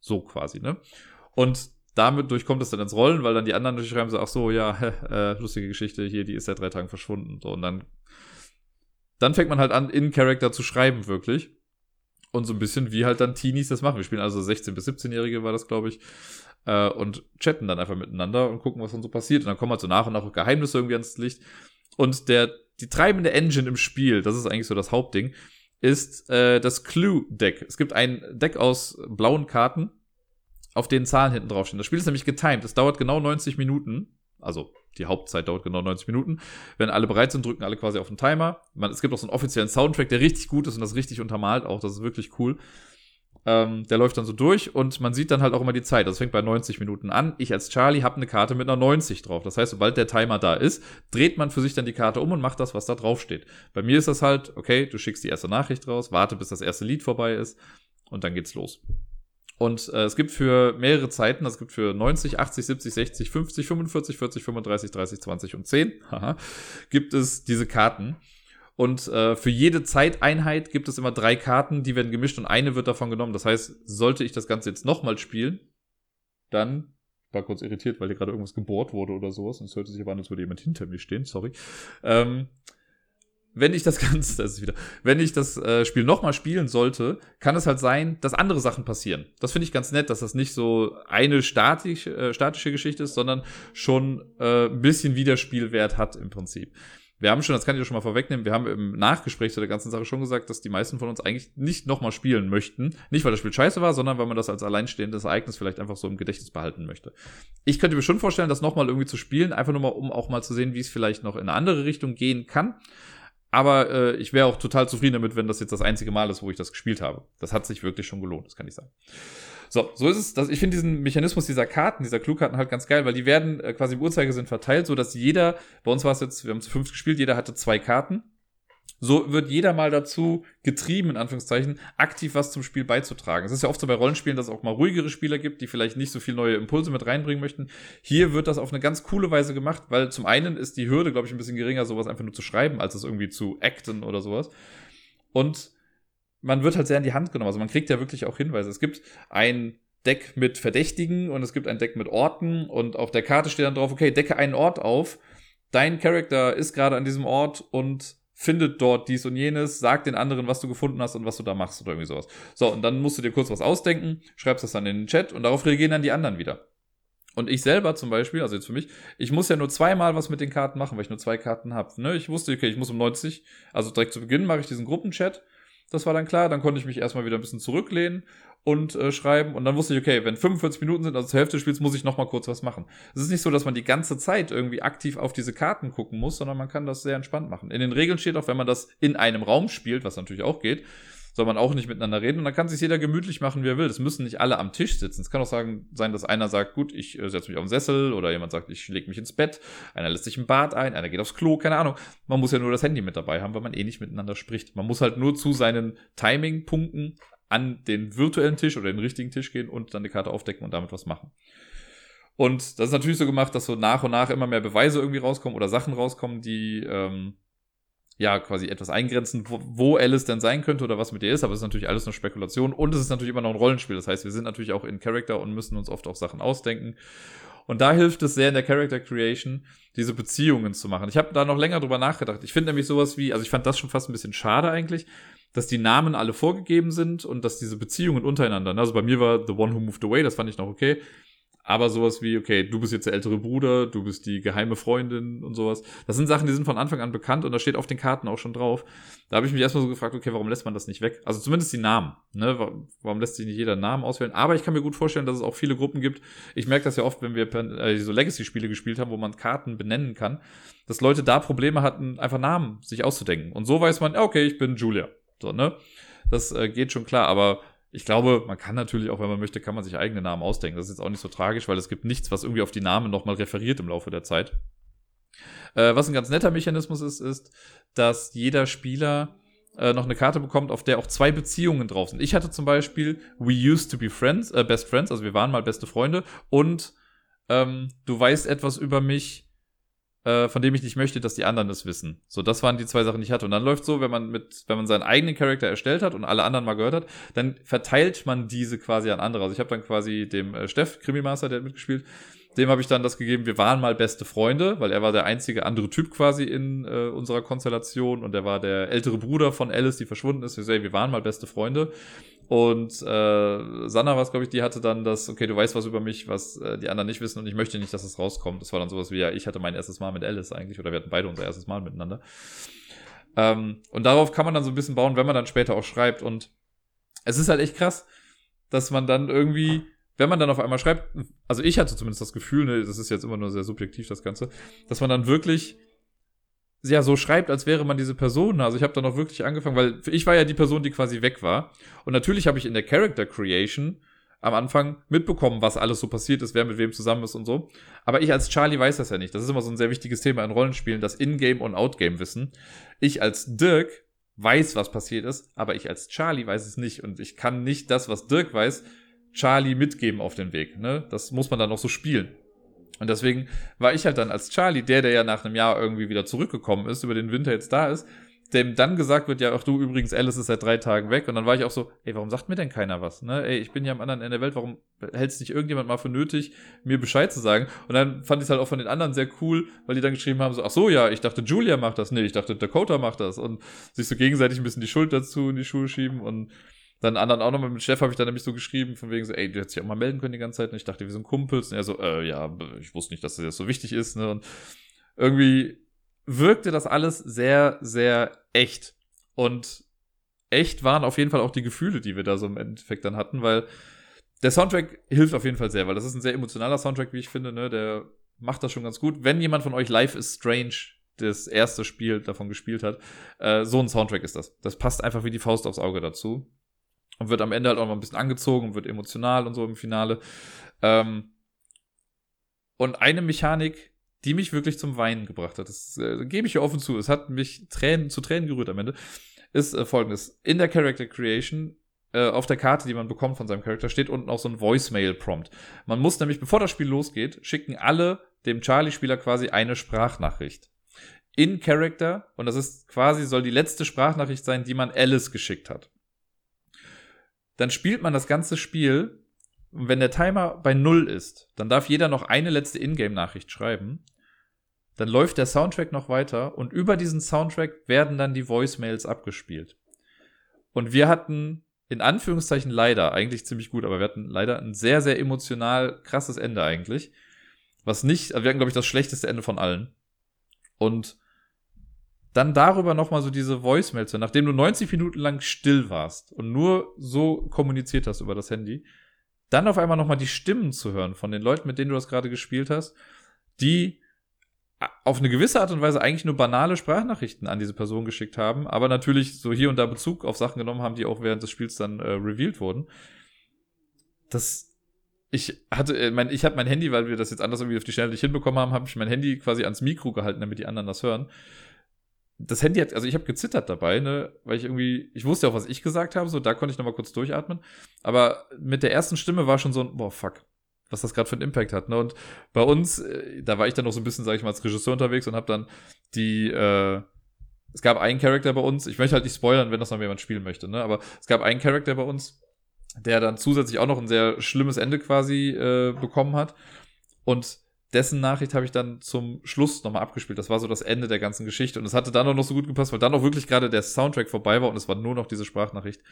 So quasi, ne? Und damit durchkommt es dann ins Rollen, weil dann die anderen schreiben so, ach so, ja, äh, lustige Geschichte hier, die ist seit drei Tagen verschwunden. So, und dann dann fängt man halt an, in Character zu schreiben, wirklich. Und so ein bisschen wie halt dann Teenies das machen. Wir spielen also 16- bis 17-Jährige, war das, glaube ich. Äh, und chatten dann einfach miteinander und gucken, was dann so passiert. Und dann kommen halt so nach und nach auch Geheimnisse irgendwie ans Licht. Und der, die treibende Engine im Spiel, das ist eigentlich so das Hauptding, ist äh, das Clue-Deck. Es gibt ein Deck aus blauen Karten, auf denen Zahlen hinten draufstehen. Das Spiel ist nämlich getimed. Das dauert genau 90 Minuten. Also die Hauptzeit dauert genau 90 Minuten. Wenn alle bereit sind, drücken alle quasi auf den Timer. Man, es gibt auch so einen offiziellen Soundtrack, der richtig gut ist und das richtig untermalt auch. Das ist wirklich cool. Ähm, der läuft dann so durch und man sieht dann halt auch immer die Zeit. Das fängt bei 90 Minuten an. Ich als Charlie habe eine Karte mit einer 90 drauf. Das heißt, sobald der Timer da ist, dreht man für sich dann die Karte um und macht das, was da drauf steht. Bei mir ist das halt, okay, du schickst die erste Nachricht raus, warte, bis das erste Lied vorbei ist und dann geht's los. Und äh, es gibt für mehrere Zeiten, es gibt für 90, 80, 70, 60, 50, 45, 40, 35, 30, 20 und 10, haha, gibt es diese Karten. Und äh, für jede Zeiteinheit gibt es immer drei Karten, die werden gemischt und eine wird davon genommen. Das heißt, sollte ich das Ganze jetzt nochmal spielen, dann war kurz irritiert, weil hier gerade irgendwas gebohrt wurde oder sowas. Und es hörte sich aber an, als würde jemand hinter mir stehen, sorry. Ähm, wenn ich das Ganze, das ist wieder, wenn ich das äh, Spiel nochmal spielen sollte, kann es halt sein, dass andere Sachen passieren. Das finde ich ganz nett, dass das nicht so eine statisch, äh, statische Geschichte ist, sondern schon äh, ein bisschen Wiederspielwert hat im Prinzip. Wir haben schon, das kann ich schon mal vorwegnehmen, wir haben im Nachgespräch zu der ganzen Sache schon gesagt, dass die meisten von uns eigentlich nicht nochmal spielen möchten. Nicht, weil das Spiel scheiße war, sondern weil man das als alleinstehendes Ereignis vielleicht einfach so im Gedächtnis behalten möchte. Ich könnte mir schon vorstellen, das nochmal irgendwie zu spielen, einfach nur mal, um auch mal zu sehen, wie es vielleicht noch in eine andere Richtung gehen kann. Aber äh, ich wäre auch total zufrieden damit, wenn das jetzt das einzige Mal ist, wo ich das gespielt habe. Das hat sich wirklich schon gelohnt, das kann ich sagen. So, so ist es. Dass ich finde diesen Mechanismus dieser Karten, dieser Clue-Karten halt ganz geil, weil die werden äh, quasi im Uhrzeigersinn verteilt, so dass jeder, bei uns war es jetzt, wir haben zu fünf gespielt, jeder hatte zwei Karten so wird jeder mal dazu getrieben, in Anführungszeichen, aktiv was zum Spiel beizutragen. Es ist ja oft so bei Rollenspielen, dass es auch mal ruhigere Spieler gibt, die vielleicht nicht so viel neue Impulse mit reinbringen möchten. Hier wird das auf eine ganz coole Weise gemacht, weil zum einen ist die Hürde, glaube ich, ein bisschen geringer, sowas einfach nur zu schreiben, als es irgendwie zu acten oder sowas. Und man wird halt sehr in die Hand genommen. Also man kriegt ja wirklich auch Hinweise. Es gibt ein Deck mit Verdächtigen und es gibt ein Deck mit Orten und auf der Karte steht dann drauf, okay, decke einen Ort auf. Dein Charakter ist gerade an diesem Ort und findet dort dies und jenes, sag den anderen, was du gefunden hast und was du da machst oder irgendwie sowas. So, und dann musst du dir kurz was ausdenken, schreibst das dann in den Chat und darauf reagieren dann die anderen wieder. Und ich selber zum Beispiel, also jetzt für mich, ich muss ja nur zweimal was mit den Karten machen, weil ich nur zwei Karten habe. Ne? Ich wusste, okay, ich muss um 90, also direkt zu Beginn mache ich diesen Gruppenchat. Das war dann klar. Dann konnte ich mich erstmal wieder ein bisschen zurücklehnen und äh, schreiben. Und dann wusste ich, okay, wenn 45 Minuten sind, also zur Hälfte des Spiels, muss ich noch mal kurz was machen. Es ist nicht so, dass man die ganze Zeit irgendwie aktiv auf diese Karten gucken muss, sondern man kann das sehr entspannt machen. In den Regeln steht auch, wenn man das in einem Raum spielt, was natürlich auch geht, soll man auch nicht miteinander reden. Und dann kann sich jeder gemütlich machen, wie er will. Es müssen nicht alle am Tisch sitzen. Es kann auch sagen, sein, dass einer sagt, gut, ich äh, setze mich auf den Sessel oder jemand sagt, ich lege mich ins Bett. Einer lässt sich im Bad ein, einer geht aufs Klo, keine Ahnung. Man muss ja nur das Handy mit dabei haben, weil man eh nicht miteinander spricht. Man muss halt nur zu seinen Timing-Punkten an den virtuellen Tisch oder den richtigen Tisch gehen und dann die Karte aufdecken und damit was machen. Und das ist natürlich so gemacht, dass so nach und nach immer mehr Beweise irgendwie rauskommen oder Sachen rauskommen, die ähm, ja quasi etwas eingrenzen, wo, wo Alice denn sein könnte oder was mit ihr ist, aber es ist natürlich alles nur Spekulation und es ist natürlich immer noch ein Rollenspiel. Das heißt, wir sind natürlich auch in Character und müssen uns oft auch Sachen ausdenken. Und da hilft es sehr in der Character Creation, diese Beziehungen zu machen. Ich habe da noch länger drüber nachgedacht. Ich finde nämlich sowas wie, also ich fand das schon fast ein bisschen schade eigentlich, dass die Namen alle vorgegeben sind und dass diese Beziehungen untereinander, ne, also bei mir war The One Who Moved Away, das fand ich noch okay, Aber sowas wie, okay, du bist jetzt der ältere Bruder, du bist die geheime Freundin und sowas. Das sind Sachen, die sind von Anfang an bekannt und da steht auf den Karten auch schon drauf. Da habe ich mich erstmal so gefragt, okay, warum lässt man das nicht weg? Also zumindest die Namen. Ne? Warum lässt sich nicht jeder Namen auswählen? Aber ich kann mir gut vorstellen, dass es auch viele Gruppen gibt. Ich merke das ja oft, wenn wir äh, so Legacy-Spiele gespielt haben, wo man Karten benennen kann, dass Leute da Probleme hatten, einfach Namen sich auszudenken. Und so weiß man, okay, ich bin Julia. So, ne? Das äh, geht schon klar, aber ich glaube, man kann natürlich auch, wenn man möchte, kann man sich eigene Namen ausdenken. Das ist jetzt auch nicht so tragisch, weil es gibt nichts, was irgendwie auf die Namen nochmal referiert im Laufe der Zeit. Äh, was ein ganz netter Mechanismus ist, ist, dass jeder Spieler äh, noch eine Karte bekommt, auf der auch zwei Beziehungen drauf sind. Ich hatte zum Beispiel We used to be friends, äh, best friends, also wir waren mal beste Freunde und ähm, du weißt etwas über mich, äh, von dem ich nicht möchte, dass die anderen es wissen. So, das waren die zwei Sachen, die ich hatte. Und dann läuft so, wenn man mit, wenn man seinen eigenen Charakter erstellt hat und alle anderen mal gehört hat, dann verteilt man diese quasi an andere. Also ich habe dann quasi dem äh, Steff, Krimi-Master, der hat mitgespielt, dem habe ich dann das gegeben, wir waren mal beste Freunde, weil er war der einzige andere Typ quasi in äh, unserer Konstellation und er war der ältere Bruder von Alice, die verschwunden ist. Wir, ey, wir waren mal beste Freunde. Und äh, Sanna war es, glaube ich, die hatte dann das, okay, du weißt was über mich, was äh, die anderen nicht wissen und ich möchte nicht, dass es rauskommt. Das war dann sowas wie, ja, ich hatte mein erstes Mal mit Alice eigentlich, oder wir hatten beide unser erstes Mal miteinander. Ähm, und darauf kann man dann so ein bisschen bauen, wenn man dann später auch schreibt. Und es ist halt echt krass, dass man dann irgendwie, wenn man dann auf einmal schreibt, also ich hatte zumindest das Gefühl, ne, das ist jetzt immer nur sehr subjektiv, das Ganze, dass man dann wirklich ja so schreibt, als wäre man diese Person. Also ich habe dann auch wirklich angefangen, weil ich war ja die Person, die quasi weg war. Und natürlich habe ich in der Character Creation am Anfang mitbekommen, was alles so passiert ist, wer mit wem zusammen ist und so. Aber ich als Charlie weiß das ja nicht. Das ist immer so ein sehr wichtiges Thema in Rollenspielen, das In-Game und Out-Game-Wissen. Ich als Dirk weiß, was passiert ist, aber ich als Charlie weiß es nicht. Und ich kann nicht das, was Dirk weiß, Charlie mitgeben auf den Weg. Ne? Das muss man dann auch so spielen. Und deswegen war ich halt dann als Charlie, der, der ja nach einem Jahr irgendwie wieder zurückgekommen ist, über den Winter jetzt da ist, dem dann gesagt wird, ja, ach du übrigens, Alice ist seit drei Tagen weg. Und dann war ich auch so, ey, warum sagt mir denn keiner was? Ne? Ey, ich bin ja am anderen Ende der Welt, warum hält es nicht irgendjemand mal für nötig, mir Bescheid zu sagen? Und dann fand ich es halt auch von den anderen sehr cool, weil die dann geschrieben haben, so, ach so, ja, ich dachte, Julia macht das. Nee, ich dachte, Dakota macht das. Und sich so gegenseitig ein bisschen die Schuld dazu in die Schuhe schieben und dann anderen auch nochmal mit Chef habe ich dann nämlich so geschrieben, von wegen so, ey, du hättest dich auch mal melden können die ganze Zeit. Und ich dachte, wir sind Kumpels. Und er so, äh, ja, ich wusste nicht, dass das jetzt so wichtig ist. Ne? Und irgendwie wirkte das alles sehr, sehr echt. Und echt waren auf jeden Fall auch die Gefühle, die wir da so im Endeffekt dann hatten, weil der Soundtrack hilft auf jeden Fall sehr, weil das ist ein sehr emotionaler Soundtrack, wie ich finde, ne? Der macht das schon ganz gut. Wenn jemand von euch Life is Strange das erste Spiel davon gespielt hat, äh, so ein Soundtrack ist das. Das passt einfach wie die Faust aufs Auge dazu und wird am Ende halt auch noch ein bisschen angezogen und wird emotional und so im Finale. Ähm, und eine Mechanik, die mich wirklich zum Weinen gebracht hat, das äh, gebe ich ja offen zu, es hat mich Tränen, zu Tränen gerührt am Ende, ist äh, folgendes. In der Character Creation äh, auf der Karte, die man bekommt von seinem Charakter, steht unten auch so ein Voicemail-Prompt. Man muss nämlich, bevor das Spiel losgeht, schicken alle dem Charlie-Spieler quasi eine Sprachnachricht. In Character, und das ist quasi, soll die letzte Sprachnachricht sein, die man Alice geschickt hat. Dann spielt man das ganze Spiel und wenn der Timer bei Null ist, dann darf jeder noch eine letzte Ingame-Nachricht schreiben. Dann läuft der Soundtrack noch weiter und über diesen Soundtrack werden dann die Voicemails abgespielt. Und wir hatten in Anführungszeichen leider, eigentlich ziemlich gut, aber wir hatten leider ein sehr, sehr emotional krasses Ende eigentlich. Was nicht, wir hatten, glaube ich, das schlechteste Ende von allen. Und dann darüber nochmal so diese Voicemails, nachdem du 90 Minuten lang still warst und nur so kommuniziert hast über das Handy, dann auf einmal nochmal die Stimmen zu hören von den Leuten, mit denen du das gerade gespielt hast, die auf eine gewisse Art und Weise eigentlich nur banale Sprachnachrichten an diese Person geschickt haben, aber natürlich so hier und da Bezug auf Sachen genommen haben, die auch während des Spiels dann äh, revealed wurden. Das ich hatte, äh, mein, ich habe mein Handy, weil wir das jetzt anders irgendwie auf die Schnelle nicht hinbekommen haben, habe ich mein Handy quasi ans Mikro gehalten, damit die anderen das hören das Handy hat, also ich habe gezittert dabei, ne, weil ich irgendwie, ich wusste auch, was ich gesagt habe, so da konnte ich nochmal kurz durchatmen. Aber mit der ersten Stimme war schon so ein, boah, fuck, was das gerade für einen Impact hat. Ne? Und bei uns, äh, da war ich dann noch so ein bisschen, sage ich mal, als Regisseur unterwegs und habe dann die, äh, es gab einen Charakter bei uns, ich möchte halt nicht spoilern, wenn das noch jemand spielen möchte, ne? Aber es gab einen Charakter bei uns, der dann zusätzlich auch noch ein sehr schlimmes Ende quasi äh, bekommen hat. Und dessen Nachricht habe ich dann zum Schluss nochmal abgespielt. Das war so das Ende der ganzen Geschichte. Und es hatte dann auch noch so gut gepasst, weil dann auch wirklich gerade der Soundtrack vorbei war und es war nur noch diese Sprachnachricht.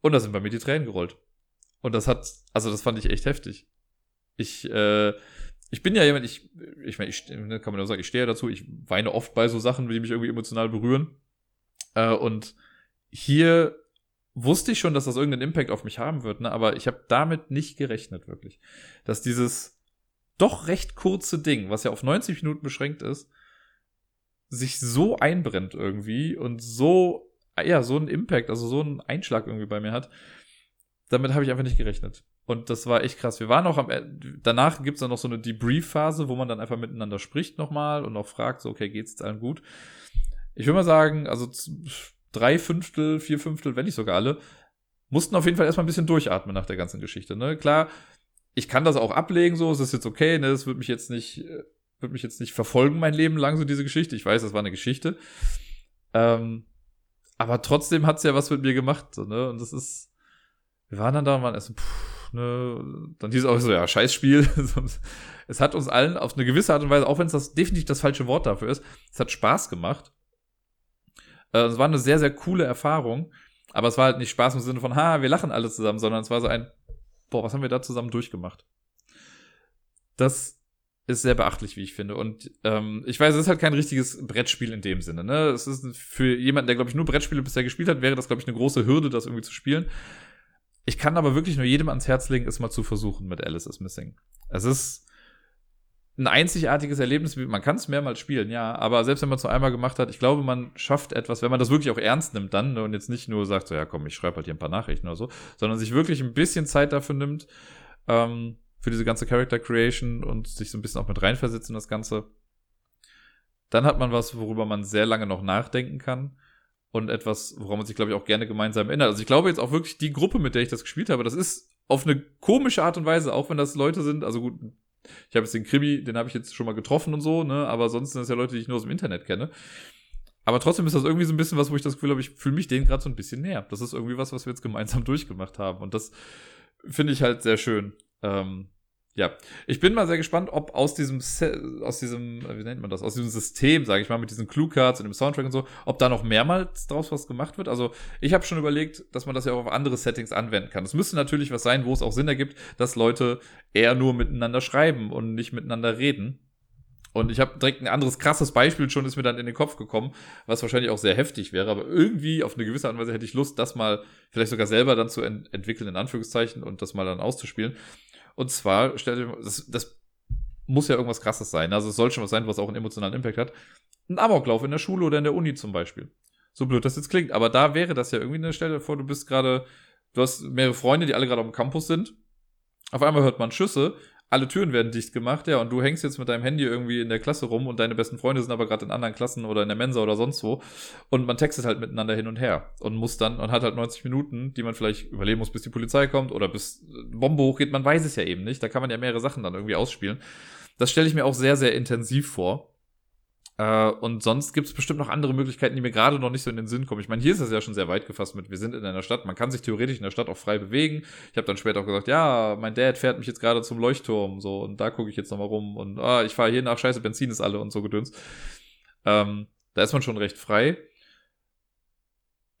Und da sind bei mir die Tränen gerollt. Und das hat, also das fand ich echt heftig. Ich, äh, ich bin ja jemand, ich, ich meine, ich, ne, kann man ja sagen, ich stehe ja dazu, ich weine oft bei so Sachen, die mich irgendwie emotional berühren. Äh, und hier wusste ich schon, dass das irgendeinen Impact auf mich haben wird, ne? aber ich habe damit nicht gerechnet, wirklich. Dass dieses doch recht kurze Ding, was ja auf 90 Minuten beschränkt ist, sich so einbrennt irgendwie und so, ja, so einen Impact, also so einen Einschlag irgendwie bei mir hat. Damit habe ich einfach nicht gerechnet. Und das war echt krass. Wir waren auch am, danach gibt's dann noch so eine Debrief-Phase, wo man dann einfach miteinander spricht nochmal und auch fragt, so, okay, geht's allen gut? Ich würde mal sagen, also drei Fünftel, vier Fünftel, wenn nicht sogar alle, mussten auf jeden Fall erstmal ein bisschen durchatmen nach der ganzen Geschichte. Ne? Klar, ich kann das auch ablegen, so, es ist jetzt okay, ne? Das wird mich jetzt nicht, äh, wird mich jetzt nicht verfolgen mein Leben lang, so diese Geschichte. Ich weiß, das war eine Geschichte. Ähm, aber trotzdem hat's ja was mit mir gemacht, so, ne? Und das ist, wir waren dann da und waren erst, pff, ne, dann hieß es auch so, ja, Scheißspiel. es hat uns allen auf eine gewisse Art und Weise, auch wenn es das definitiv das falsche Wort dafür ist, es hat Spaß gemacht. Äh, es war eine sehr, sehr coole Erfahrung. Aber es war halt nicht Spaß im Sinne von, ha, wir lachen alle zusammen, sondern es war so ein, boah, was haben wir da zusammen durchgemacht? Das ist sehr beachtlich, wie ich finde. Und ähm, ich weiß, es ist halt kein richtiges Brettspiel in dem Sinne. Ne? Es ist für jemanden, der, glaube ich, nur Brettspiele bisher gespielt hat, wäre das, glaube ich, eine große Hürde, das irgendwie zu spielen. Ich kann aber wirklich nur jedem ans Herz legen, es mal zu versuchen mit Alice is Missing. Es ist ein einzigartiges Erlebnis. Man kann es mehrmals spielen, ja, aber selbst wenn man es nur einmal gemacht hat, ich glaube, man schafft etwas, wenn man das wirklich auch ernst nimmt dann ne, und jetzt nicht nur sagt, so ja komm, ich schreibe halt hier ein paar Nachrichten oder so, sondern sich wirklich ein bisschen Zeit dafür nimmt, ähm, für diese ganze Character Creation und sich so ein bisschen auch mit reinversetzt in das Ganze, dann hat man was, worüber man sehr lange noch nachdenken kann und etwas, woran man sich, glaube ich, auch gerne gemeinsam erinnert. Also ich glaube jetzt auch wirklich, die Gruppe, mit der ich das gespielt habe, das ist auf eine komische Art und Weise, auch wenn das Leute sind, also gut, ich habe jetzt den Krimi, den habe ich jetzt schon mal getroffen und so, ne? Aber sonst sind das ja Leute, die ich nur aus dem Internet kenne. Aber trotzdem ist das irgendwie so ein bisschen was, wo ich das Gefühl habe, ich fühle mich denen gerade so ein bisschen näher. Das ist irgendwie was, was wir jetzt gemeinsam durchgemacht haben. Und das finde ich halt sehr schön. Ähm, ja, ich bin mal sehr gespannt, ob aus diesem, aus diesem, wie nennt man das, aus diesem System, sage ich mal, mit diesen Clue-Cards und dem Soundtrack und so, ob da noch mehrmals draus was gemacht wird. Also ich habe schon überlegt, dass man das ja auch auf andere Settings anwenden kann. Es müsste natürlich was sein, wo es auch Sinn ergibt, dass Leute eher nur miteinander schreiben und nicht miteinander reden. Und ich habe direkt ein anderes krasses Beispiel schon, ist mir dann in den Kopf gekommen, was wahrscheinlich auch sehr heftig wäre, aber irgendwie auf eine gewisse Art und Weise hätte ich Lust, das mal vielleicht sogar selber dann zu ent entwickeln, in Anführungszeichen, und das mal dann auszuspielen. Und zwar, stellt das, das muss ja irgendwas krasses sein. Also es soll schon was sein, was auch einen emotionalen Impact hat. Ein Amoklauf in der Schule oder in der Uni zum Beispiel. So blöd das jetzt klingt. Aber da wäre das ja irgendwie eine Stelle vor, du bist gerade, du hast mehrere Freunde, die alle gerade auf dem Campus sind. Auf einmal hört man Schüsse alle Türen werden dicht gemacht, ja, und du hängst jetzt mit deinem Handy irgendwie in der Klasse rum und deine besten Freunde sind aber gerade in anderen Klassen oder in der Mensa oder sonst wo und man textet halt miteinander hin und her und muss dann und hat halt 90 Minuten, die man vielleicht überleben muss, bis die Polizei kommt oder bis Bombe hochgeht, man weiß es ja eben nicht, da kann man ja mehrere Sachen dann irgendwie ausspielen. Das stelle ich mir auch sehr, sehr intensiv vor. Äh, und sonst gibt es bestimmt noch andere Möglichkeiten, die mir gerade noch nicht so in den Sinn kommen. Ich meine, hier ist es ja schon sehr weit gefasst mit, wir sind in einer Stadt, man kann sich theoretisch in der Stadt auch frei bewegen. Ich habe dann später auch gesagt, ja, mein Dad fährt mich jetzt gerade zum Leuchtturm, so, und da gucke ich jetzt nochmal rum und ah, ich fahre hier nach, scheiße, Benzin ist alle und so gedöns. Ähm, da ist man schon recht frei.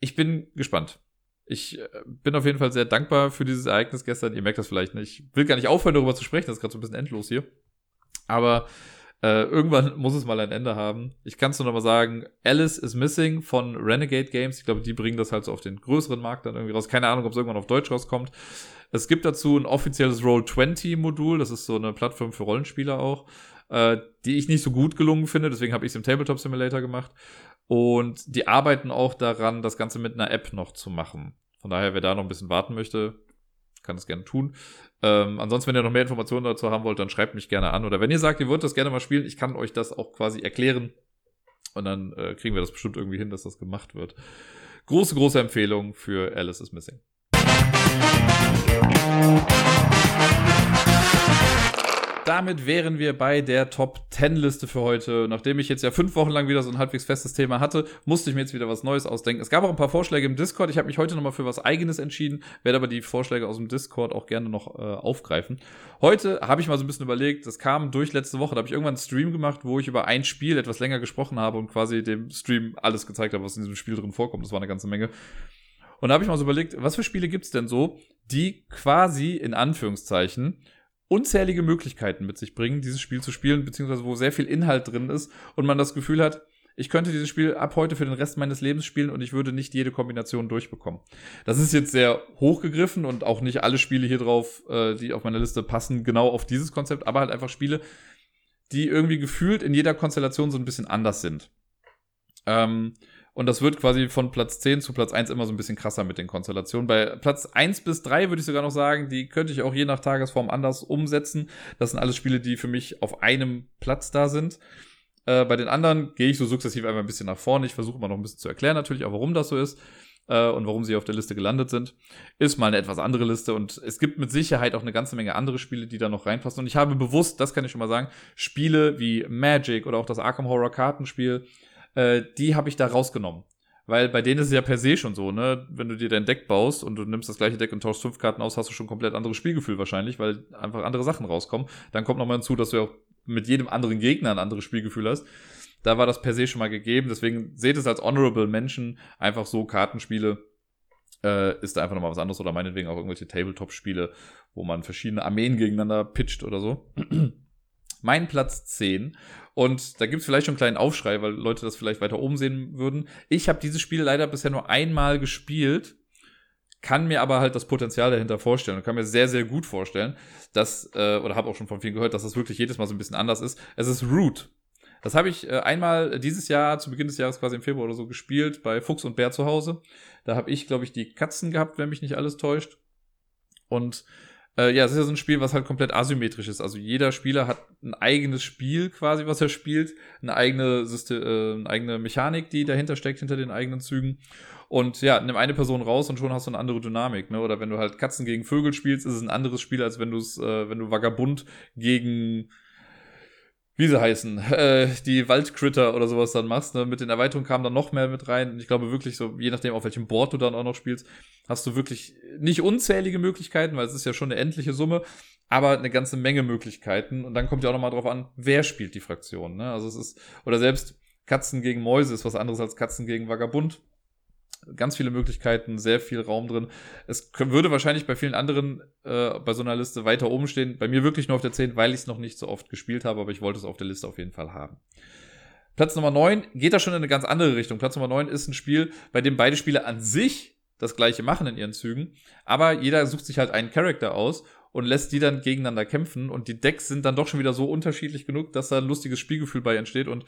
Ich bin gespannt. Ich äh, bin auf jeden Fall sehr dankbar für dieses Ereignis gestern. Ihr merkt das vielleicht nicht. Ich will gar nicht aufhören, darüber zu sprechen. Das ist gerade so ein bisschen endlos hier. Aber äh, irgendwann muss es mal ein Ende haben. Ich kann es nur noch mal sagen, Alice is Missing von Renegade Games. Ich glaube, die bringen das halt so auf den größeren Markt dann irgendwie raus. Keine Ahnung, ob es irgendwann auf Deutsch rauskommt. Es gibt dazu ein offizielles Roll20-Modul. Das ist so eine Plattform für Rollenspieler auch, äh, die ich nicht so gut gelungen finde. Deswegen habe ich es im Tabletop Simulator gemacht. Und die arbeiten auch daran, das Ganze mit einer App noch zu machen. Von daher, wer da noch ein bisschen warten möchte, kann das gerne tun. Ähm, ansonsten, wenn ihr noch mehr Informationen dazu haben wollt, dann schreibt mich gerne an. Oder wenn ihr sagt, ihr wollt das gerne mal spielen, ich kann euch das auch quasi erklären. Und dann äh, kriegen wir das bestimmt irgendwie hin, dass das gemacht wird. Große, große Empfehlung für Alice is Missing. Damit wären wir bei der Top 10 Liste für heute. Nachdem ich jetzt ja fünf Wochen lang wieder so ein halbwegs festes Thema hatte, musste ich mir jetzt wieder was Neues ausdenken. Es gab auch ein paar Vorschläge im Discord. Ich habe mich heute nochmal für was Eigenes entschieden, werde aber die Vorschläge aus dem Discord auch gerne noch äh, aufgreifen. Heute habe ich mal so ein bisschen überlegt, das kam durch letzte Woche, da habe ich irgendwann einen Stream gemacht, wo ich über ein Spiel etwas länger gesprochen habe und quasi dem Stream alles gezeigt habe, was in diesem Spiel drin vorkommt. Das war eine ganze Menge. Und da habe ich mal so überlegt, was für Spiele gibt's denn so, die quasi in Anführungszeichen unzählige Möglichkeiten mit sich bringen, dieses Spiel zu spielen, beziehungsweise wo sehr viel Inhalt drin ist und man das Gefühl hat, ich könnte dieses Spiel ab heute für den Rest meines Lebens spielen und ich würde nicht jede Kombination durchbekommen. Das ist jetzt sehr hochgegriffen und auch nicht alle Spiele hier drauf, äh, die auf meiner Liste passen, genau auf dieses Konzept, aber halt einfach Spiele, die irgendwie gefühlt in jeder Konstellation so ein bisschen anders sind. Ähm, und das wird quasi von Platz 10 zu Platz 1 immer so ein bisschen krasser mit den Konstellationen. Bei Platz 1 bis 3 würde ich sogar noch sagen, die könnte ich auch je nach Tagesform anders umsetzen. Das sind alles Spiele, die für mich auf einem Platz da sind. Äh, bei den anderen gehe ich so sukzessiv einfach ein bisschen nach vorne. Ich versuche immer noch ein bisschen zu erklären, natürlich auch, warum das so ist äh, und warum sie auf der Liste gelandet sind. Ist mal eine etwas andere Liste und es gibt mit Sicherheit auch eine ganze Menge andere Spiele, die da noch reinpassen. Und ich habe bewusst, das kann ich schon mal sagen, Spiele wie Magic oder auch das Arkham Horror Kartenspiel äh, die habe ich da rausgenommen. Weil bei denen ist es ja per se schon so, ne? Wenn du dir dein Deck baust und du nimmst das gleiche Deck und tauschst fünf Karten aus, hast du schon komplett anderes Spielgefühl wahrscheinlich, weil einfach andere Sachen rauskommen. Dann kommt nochmal hinzu, dass du ja auch mit jedem anderen Gegner ein anderes Spielgefühl hast. Da war das per se schon mal gegeben. Deswegen seht es als Honorable Menschen einfach so Kartenspiele. Äh, ist da einfach nochmal was anderes oder meinetwegen auch irgendwelche Tabletop-Spiele, wo man verschiedene Armeen gegeneinander pitcht oder so. mein Platz 10. Und da gibt es vielleicht schon einen kleinen Aufschrei, weil Leute das vielleicht weiter oben sehen würden. Ich habe dieses Spiel leider bisher nur einmal gespielt, kann mir aber halt das Potenzial dahinter vorstellen und kann mir sehr, sehr gut vorstellen, dass, äh, oder habe auch schon von vielen gehört, dass das wirklich jedes Mal so ein bisschen anders ist. Es ist Root. Das habe ich äh, einmal dieses Jahr, zu Beginn des Jahres quasi im Februar oder so gespielt, bei Fuchs und Bär zu Hause. Da habe ich, glaube ich, die Katzen gehabt, wenn mich nicht alles täuscht. Und äh, ja, es ist ja so ein Spiel, was halt komplett asymmetrisch ist. Also jeder Spieler hat ein eigenes Spiel quasi, was er spielt, eine eigene, System, äh, eine eigene Mechanik, die dahinter steckt, hinter den eigenen Zügen. Und ja, nimm eine Person raus und schon hast du eine andere Dynamik, ne? Oder wenn du halt Katzen gegen Vögel spielst, ist es ein anderes Spiel, als wenn du es, äh, wenn du Vagabund gegen wie sie heißen, äh, die Waldcritter oder sowas dann machst. Ne? Mit den Erweiterungen kam dann noch mehr mit rein. Und ich glaube wirklich so, je nachdem, auf welchem Board du dann auch noch spielst, hast du wirklich nicht unzählige Möglichkeiten, weil es ist ja schon eine endliche Summe, aber eine ganze Menge Möglichkeiten. Und dann kommt ja auch nochmal drauf an, wer spielt die Fraktion. Ne? Also es ist, oder selbst Katzen gegen Mäuse ist was anderes als Katzen gegen Vagabund ganz viele Möglichkeiten, sehr viel Raum drin. Es würde wahrscheinlich bei vielen anderen äh, bei so einer Liste weiter oben stehen. Bei mir wirklich nur auf der 10, weil ich es noch nicht so oft gespielt habe, aber ich wollte es auf der Liste auf jeden Fall haben. Platz Nummer 9 geht da schon in eine ganz andere Richtung. Platz Nummer 9 ist ein Spiel, bei dem beide Spieler an sich das gleiche machen in ihren Zügen, aber jeder sucht sich halt einen Charakter aus und lässt die dann gegeneinander kämpfen und die Decks sind dann doch schon wieder so unterschiedlich genug, dass da ein lustiges Spielgefühl bei entsteht und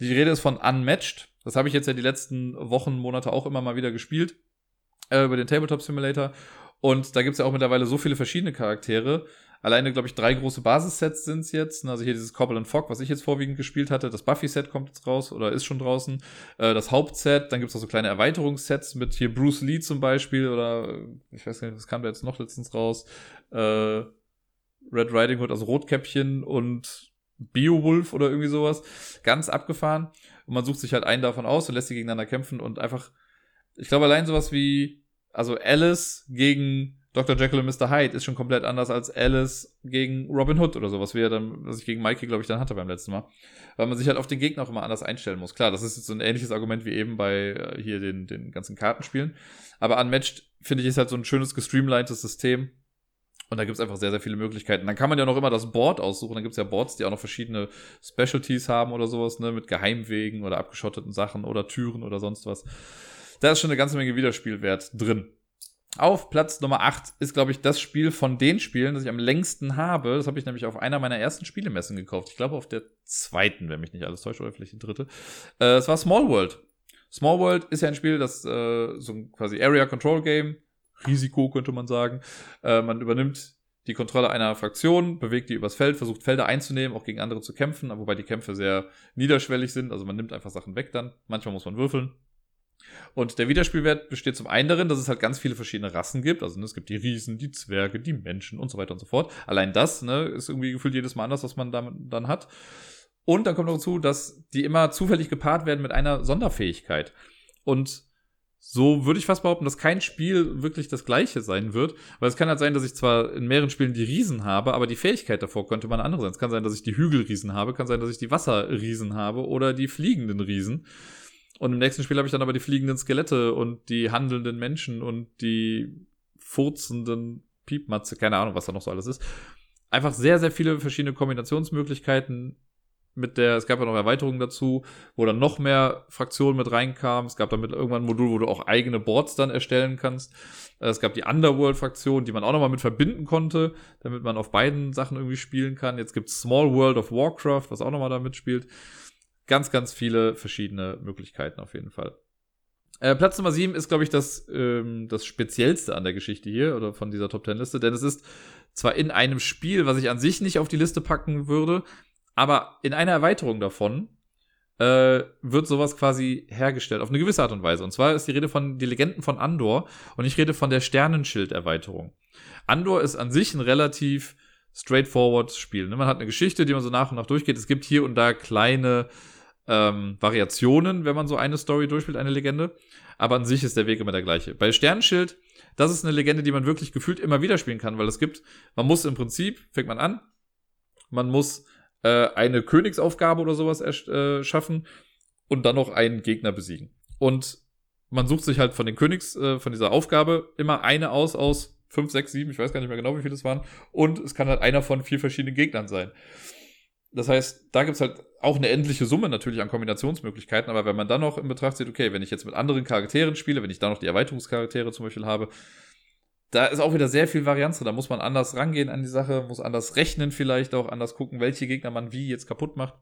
die Rede ist von Unmatched. Das habe ich jetzt ja die letzten Wochen, Monate auch immer mal wieder gespielt. Äh, über den Tabletop Simulator. Und da gibt's ja auch mittlerweile so viele verschiedene Charaktere. Alleine, glaube ich, drei große Basissets sind's jetzt. Also hier dieses Cobble and Fog, was ich jetzt vorwiegend gespielt hatte. Das Buffy-Set kommt jetzt raus oder ist schon draußen. Äh, das Hauptset, dann gibt's auch so kleine Erweiterungssets mit hier Bruce Lee zum Beispiel oder äh, ich weiß gar nicht, was kam da jetzt noch letztens raus. Äh, Red Riding Hood, also Rotkäppchen und Beowulf oder irgendwie sowas. Ganz abgefahren. Und man sucht sich halt einen davon aus und lässt sie gegeneinander kämpfen und einfach, ich glaube, allein sowas wie, also Alice gegen Dr. Jekyll und Mr. Hyde ist schon komplett anders als Alice gegen Robin Hood oder sowas, wie er dann, was ich gegen Mikey, glaube ich, dann hatte beim letzten Mal. Weil man sich halt auf den Gegner auch immer anders einstellen muss. Klar, das ist jetzt so ein ähnliches Argument wie eben bei äh, hier den, den ganzen Kartenspielen. Aber Unmatched, finde ich, ist halt so ein schönes gestreamlinedes System, und da gibt's einfach sehr, sehr viele Möglichkeiten. Dann kann man ja noch immer das Board aussuchen. Dann gibt's ja Boards, die auch noch verschiedene Specialties haben oder sowas, ne, mit Geheimwegen oder abgeschotteten Sachen oder Türen oder sonst was. Da ist schon eine ganze Menge Wiederspielwert drin. Auf Platz Nummer 8 ist, glaube ich, das Spiel von den Spielen, das ich am längsten habe. Das habe ich nämlich auf einer meiner ersten Spielemessen gekauft. Ich glaube auf der zweiten, wenn mich nicht alles täuscht, oder vielleicht die dritte. Äh, es war Small World. Small World ist ja ein Spiel, das äh, so ein quasi Area Control Game Risiko, könnte man sagen. Äh, man übernimmt die Kontrolle einer Fraktion, bewegt die übers Feld, versucht Felder einzunehmen, auch gegen andere zu kämpfen, wobei die Kämpfe sehr niederschwellig sind. Also man nimmt einfach Sachen weg dann. Manchmal muss man würfeln. Und der Wiederspielwert besteht zum einen darin, dass es halt ganz viele verschiedene Rassen gibt. Also ne, es gibt die Riesen, die Zwerge, die Menschen und so weiter und so fort. Allein das ne, ist irgendwie gefühlt jedes Mal anders, was man damit dann hat. Und dann kommt noch dazu, dass die immer zufällig gepaart werden mit einer Sonderfähigkeit. Und so würde ich fast behaupten, dass kein Spiel wirklich das gleiche sein wird. Weil es kann halt sein, dass ich zwar in mehreren Spielen die Riesen habe, aber die Fähigkeit davor könnte eine andere sein. Es kann sein, dass ich die Hügelriesen habe, kann sein, dass ich die Wasserriesen habe oder die fliegenden Riesen. Und im nächsten Spiel habe ich dann aber die fliegenden Skelette und die handelnden Menschen und die furzenden Piepmatze, keine Ahnung, was da noch so alles ist. einfach sehr, sehr viele verschiedene Kombinationsmöglichkeiten mit der, es gab ja noch Erweiterungen dazu, wo dann noch mehr Fraktionen mit reinkamen. Es gab damit irgendwann ein Modul, wo du auch eigene Boards dann erstellen kannst. Es gab die Underworld-Fraktion, die man auch nochmal mit verbinden konnte, damit man auf beiden Sachen irgendwie spielen kann. Jetzt gibt's Small World of Warcraft, was auch nochmal da mitspielt. Ganz, ganz viele verschiedene Möglichkeiten auf jeden Fall. Äh, Platz Nummer 7 ist, glaube ich, das, ähm, das Speziellste an der Geschichte hier oder von dieser Top 10 Liste, denn es ist zwar in einem Spiel, was ich an sich nicht auf die Liste packen würde, aber in einer Erweiterung davon äh, wird sowas quasi hergestellt, auf eine gewisse Art und Weise. Und zwar ist die Rede von die Legenden von Andor und ich rede von der Sternenschild-Erweiterung. Andor ist an sich ein relativ straightforward Spiel. Ne? Man hat eine Geschichte, die man so nach und nach durchgeht. Es gibt hier und da kleine ähm, Variationen, wenn man so eine Story durchspielt, eine Legende. Aber an sich ist der Weg immer der gleiche. Bei Sternenschild, das ist eine Legende, die man wirklich gefühlt immer wieder spielen kann, weil es gibt, man muss im Prinzip, fängt man an, man muss äh, eine Königsaufgabe oder sowas äh, schaffen und dann noch einen Gegner besiegen. Und man sucht sich halt von den Königs, äh, von dieser Aufgabe immer eine aus aus fünf, sechs, sieben, ich weiß gar nicht mehr genau, wie viele es waren. Und es kann halt einer von vier verschiedenen Gegnern sein. Das heißt, da gibt's halt auch eine endliche Summe natürlich an Kombinationsmöglichkeiten, aber wenn man dann noch in Betracht zieht, okay, wenn ich jetzt mit anderen Charakteren spiele, wenn ich da noch die Erweiterungscharaktere zum Beispiel habe, da ist auch wieder sehr viel Varianz Da muss man anders rangehen an die Sache, muss anders rechnen vielleicht auch, anders gucken, welche Gegner man wie jetzt kaputt macht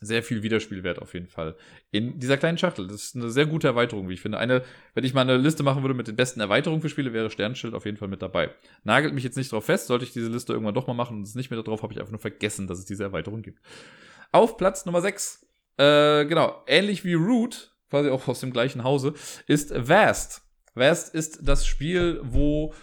sehr viel Wiederspielwert auf jeden Fall in dieser kleinen Schachtel. Das ist eine sehr gute Erweiterung, wie ich finde. Eine, wenn ich mal eine Liste machen würde mit den besten Erweiterungen für Spiele, wäre Sternschild auf jeden Fall mit dabei. Nagelt mich jetzt nicht drauf fest, sollte ich diese Liste irgendwann doch mal machen und es nicht mehr darauf, habe ich einfach nur vergessen, dass es diese Erweiterung gibt. Auf Platz Nummer 6, äh, genau, ähnlich wie Root, quasi auch aus dem gleichen Hause, ist Vast. Vast ist das Spiel, wo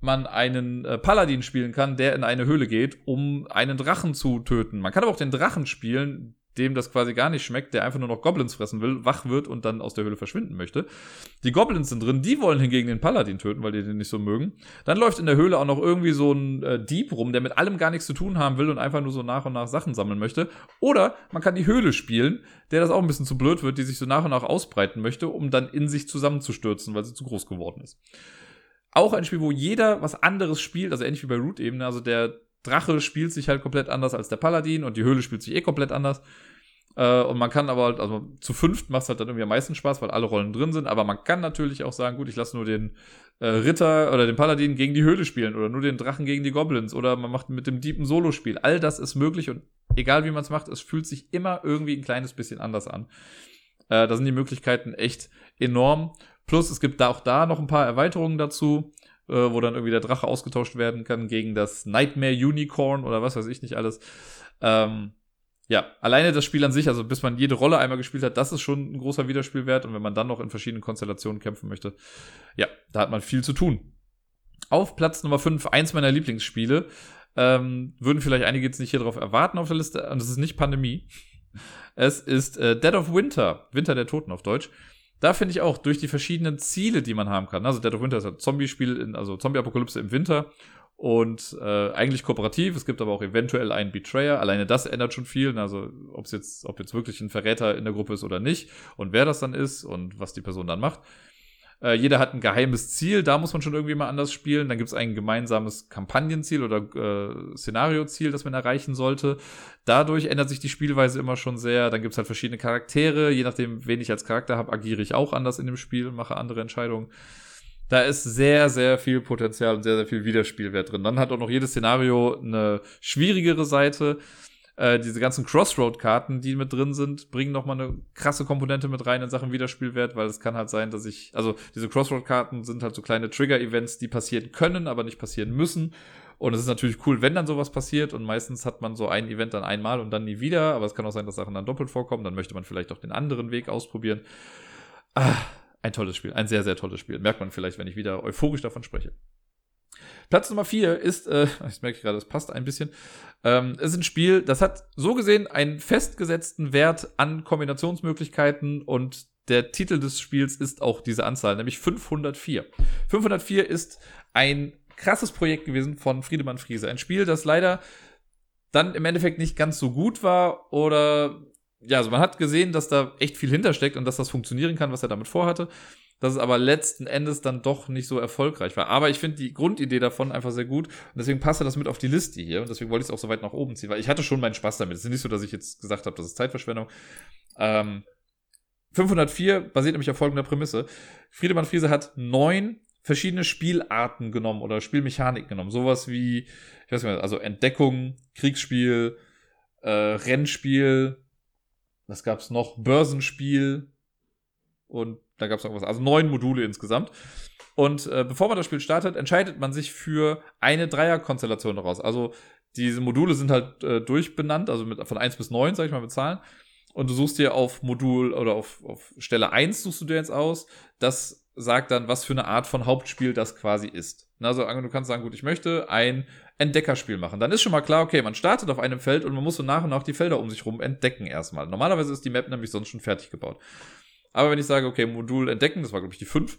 man einen äh, Paladin spielen kann, der in eine Höhle geht, um einen Drachen zu töten. Man kann aber auch den Drachen spielen, dem das quasi gar nicht schmeckt, der einfach nur noch Goblins fressen will, wach wird und dann aus der Höhle verschwinden möchte. Die Goblins sind drin, die wollen hingegen den Paladin töten, weil die den nicht so mögen. Dann läuft in der Höhle auch noch irgendwie so ein äh, Dieb rum, der mit allem gar nichts zu tun haben will und einfach nur so nach und nach Sachen sammeln möchte. Oder man kann die Höhle spielen, der das auch ein bisschen zu blöd wird, die sich so nach und nach ausbreiten möchte, um dann in sich zusammenzustürzen, weil sie zu groß geworden ist. Auch ein Spiel, wo jeder was anderes spielt, also ähnlich wie bei Root eben, also der Drache spielt sich halt komplett anders als der Paladin und die Höhle spielt sich eh komplett anders. Äh, und man kann aber halt, also zu fünft macht es halt dann irgendwie am meisten Spaß, weil alle Rollen drin sind. Aber man kann natürlich auch sagen, gut, ich lasse nur den äh, Ritter oder den Paladin gegen die Höhle spielen oder nur den Drachen gegen die Goblins oder man macht mit dem Dieb ein Solospiel. All das ist möglich und egal wie man es macht, es fühlt sich immer irgendwie ein kleines bisschen anders an. Äh, da sind die Möglichkeiten echt enorm. Plus es gibt da auch da noch ein paar Erweiterungen dazu äh, wo dann irgendwie der Drache ausgetauscht werden kann gegen das Nightmare Unicorn oder was weiß ich nicht alles. Ähm, ja, alleine das Spiel an sich, also bis man jede Rolle einmal gespielt hat, das ist schon ein großer Wiederspielwert. Und wenn man dann noch in verschiedenen Konstellationen kämpfen möchte, ja, da hat man viel zu tun. Auf Platz Nummer 5, eins meiner Lieblingsspiele. Ähm, würden vielleicht einige jetzt nicht hier drauf erwarten auf der Liste. Und es ist nicht Pandemie. Es ist äh, Dead of Winter, Winter der Toten auf Deutsch. Da finde ich auch, durch die verschiedenen Ziele, die man haben kann. Also Dead of Winter ist ein Zombie-Spiel, also Zombie-Apokalypse im Winter und äh, eigentlich kooperativ. Es gibt aber auch eventuell einen Betrayer. Alleine das ändert schon viel. Also ob es jetzt, ob jetzt wirklich ein Verräter in der Gruppe ist oder nicht und wer das dann ist und was die Person dann macht. Äh, jeder hat ein geheimes Ziel, da muss man schon irgendwie mal anders spielen. Dann gibt es ein gemeinsames Kampagnenziel oder äh, Szenarioziel, das man erreichen sollte. Dadurch ändert sich die Spielweise immer schon sehr. Dann gibt es halt verschiedene Charaktere. Je nachdem, wen ich als Charakter habe, agiere ich auch anders in dem Spiel, mache andere Entscheidungen. Da ist sehr, sehr viel Potenzial und sehr, sehr viel Wiederspielwert drin. Dann hat auch noch jedes Szenario eine schwierigere Seite. Äh, diese ganzen Crossroad-Karten, die mit drin sind, bringen nochmal eine krasse Komponente mit rein in Sachen Wiederspielwert, weil es kann halt sein, dass ich, also diese Crossroad-Karten sind halt so kleine Trigger-Events, die passieren können, aber nicht passieren müssen. Und es ist natürlich cool, wenn dann sowas passiert. Und meistens hat man so ein Event dann einmal und dann nie wieder. Aber es kann auch sein, dass Sachen dann doppelt vorkommen. Dann möchte man vielleicht auch den anderen Weg ausprobieren. Ah, ein tolles Spiel. Ein sehr, sehr tolles Spiel. Merkt man vielleicht, wenn ich wieder euphorisch davon spreche. Platz Nummer vier ist, äh, ich merke gerade, das passt ein bisschen, ähm, ist ein Spiel, das hat so gesehen einen festgesetzten Wert an Kombinationsmöglichkeiten und der Titel des Spiels ist auch diese Anzahl, nämlich 504. 504 ist ein krasses Projekt gewesen von Friedemann Friese. Ein Spiel, das leider dann im Endeffekt nicht ganz so gut war oder ja, also man hat gesehen, dass da echt viel hintersteckt und dass das funktionieren kann, was er damit vorhatte. dass es aber letzten Endes dann doch nicht so erfolgreich war. Aber ich finde die Grundidee davon einfach sehr gut und deswegen passt das mit auf die Liste hier und deswegen wollte ich es auch so weit nach oben ziehen, weil ich hatte schon meinen Spaß damit. Es ist nicht so, dass ich jetzt gesagt habe, das ist Zeitverschwendung. Ähm, 504 basiert nämlich auf folgender Prämisse. Friedemann Friese hat neun verschiedene Spielarten genommen oder Spielmechaniken genommen. Sowas wie, ich weiß nicht mehr, also Entdeckung, Kriegsspiel, äh, Rennspiel, was gab's noch? Börsenspiel und da gab's noch was. Also neun Module insgesamt. Und äh, bevor man das Spiel startet, entscheidet man sich für eine Dreierkonstellation daraus. Also diese Module sind halt äh, durchbenannt, also mit, von eins bis neun, sag ich mal, mit Zahlen. Und du suchst dir auf Modul oder auf, auf Stelle eins suchst du dir jetzt aus. Das sagt dann, was für eine Art von Hauptspiel das quasi ist. Also du kannst sagen, gut, ich möchte ein Entdeckerspiel machen. Dann ist schon mal klar, okay, man startet auf einem Feld und man muss so nach und nach die Felder um sich rum entdecken erstmal. Normalerweise ist die Map nämlich sonst schon fertig gebaut. Aber wenn ich sage, okay, Modul entdecken, das war glaube ich die 5,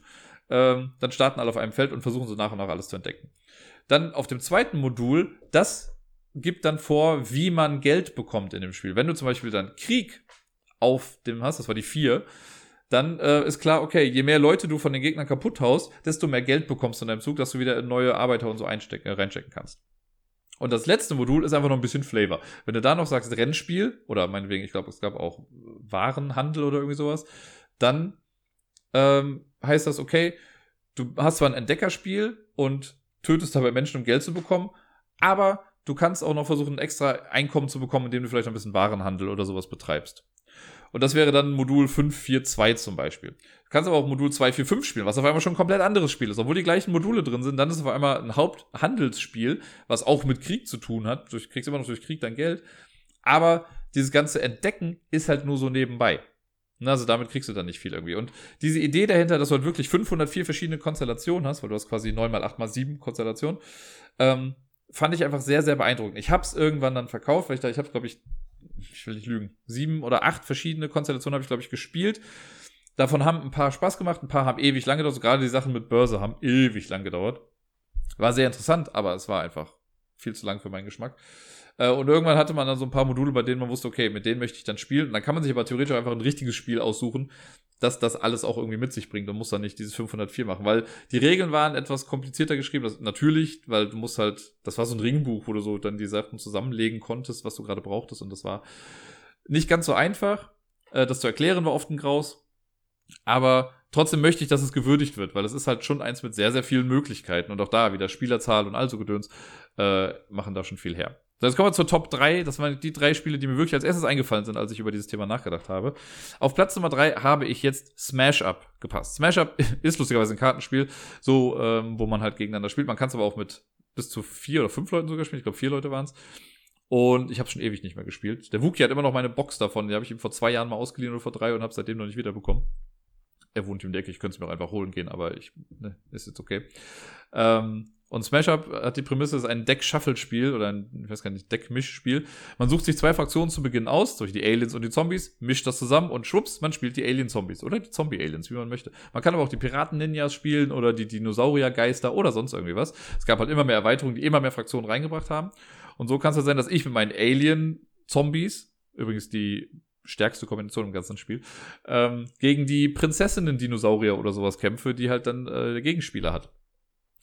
ähm, dann starten alle auf einem Feld und versuchen so nach und nach alles zu entdecken. Dann auf dem zweiten Modul, das gibt dann vor, wie man Geld bekommt in dem Spiel. Wenn du zum Beispiel dann Krieg auf dem hast, das war die 4, dann äh, ist klar, okay, je mehr Leute du von den Gegnern kaputt haust, desto mehr Geld bekommst du in deinem Zug, dass du wieder neue Arbeiter und so einstecken, äh, reinstecken kannst. Und das letzte Modul ist einfach noch ein bisschen Flavor. Wenn du da noch sagst Rennspiel, oder meinetwegen, ich glaube, es gab auch Warenhandel oder irgendwie sowas, dann ähm, heißt das, okay, du hast zwar ein Entdeckerspiel und tötest dabei Menschen, um Geld zu bekommen, aber du kannst auch noch versuchen, extra Einkommen zu bekommen, indem du vielleicht ein bisschen Warenhandel oder sowas betreibst. Und das wäre dann Modul 542 zum Beispiel. Du kannst aber auch Modul 245 spielen, was auf einmal schon ein komplett anderes Spiel ist. Obwohl die gleichen Module drin sind, dann ist es auf einmal ein Haupthandelsspiel, was auch mit Krieg zu tun hat. Du kriegst immer noch durch Krieg dein Geld. Aber dieses ganze Entdecken ist halt nur so nebenbei. Also damit kriegst du dann nicht viel irgendwie. Und diese Idee dahinter, dass du halt wirklich 504 verschiedene Konstellationen hast, weil du hast quasi 9 mal 8 mal 7 Konstellationen, ähm, fand ich einfach sehr, sehr beeindruckend. Ich habe es irgendwann dann verkauft, weil ich da, ich habe glaube ich, ich will nicht lügen, sieben oder acht verschiedene Konstellationen habe ich glaube ich gespielt. Davon haben ein paar Spaß gemacht, ein paar haben ewig lang gedauert. Gerade die Sachen mit Börse haben ewig lang gedauert. War sehr interessant, aber es war einfach viel zu lang für meinen Geschmack. Äh, und irgendwann hatte man dann so ein paar Module, bei denen man wusste, okay, mit denen möchte ich dann spielen. Und dann kann man sich aber theoretisch einfach ein richtiges Spiel aussuchen, dass das alles auch irgendwie mit sich bringt und muss dann nicht dieses 504 machen, weil die Regeln waren etwas komplizierter geschrieben. Das, natürlich, weil du musst halt, das war so ein Ringbuch, wo du so dann die Sachen zusammenlegen konntest, was du gerade brauchtest. Und das war nicht ganz so einfach. Äh, das zu erklären war oft ein Graus. Aber trotzdem möchte ich, dass es gewürdigt wird, weil es ist halt schon eins mit sehr, sehr vielen Möglichkeiten. Und auch da wieder Spielerzahl und all so Gedöns äh, machen da schon viel her. So, jetzt kommen wir zur Top 3. Das waren die drei Spiele, die mir wirklich als erstes eingefallen sind, als ich über dieses Thema nachgedacht habe. Auf Platz Nummer 3 habe ich jetzt Smash Up gepasst. Smash Up ist lustigerweise ein Kartenspiel, so ähm, wo man halt gegeneinander spielt. Man kann es aber auch mit bis zu vier oder fünf Leuten sogar spielen. Ich glaube, vier Leute waren es. Und ich habe schon ewig nicht mehr gespielt. Der Wookie hat immer noch meine Box davon. Die habe ich ihm vor zwei Jahren mal ausgeliehen oder vor drei und habe seitdem noch nicht wiederbekommen. Er wohnt im Decke, ich könnte es mir auch einfach holen gehen, aber ich, ne, ist jetzt okay. Ähm, und Smash Up hat die Prämisse, es ist ein Deck-Shuffle-Spiel oder ein, ich weiß gar nicht, Deck-Misch-Spiel. Man sucht sich zwei Fraktionen zu Beginn aus, durch die Aliens und die Zombies, mischt das zusammen und schwupps, man spielt die Alien-Zombies oder die Zombie-Aliens, wie man möchte. Man kann aber auch die Piraten-Ninjas spielen oder die Dinosaurier-Geister oder sonst irgendwie was. Es gab halt immer mehr Erweiterungen, die immer mehr Fraktionen reingebracht haben. Und so kann es halt sein, dass ich mit meinen Alien-Zombies, übrigens die stärkste Kombination im ganzen Spiel, ähm, gegen die Prinzessinnen-Dinosaurier oder sowas kämpfe, die halt dann äh, der Gegenspieler hat.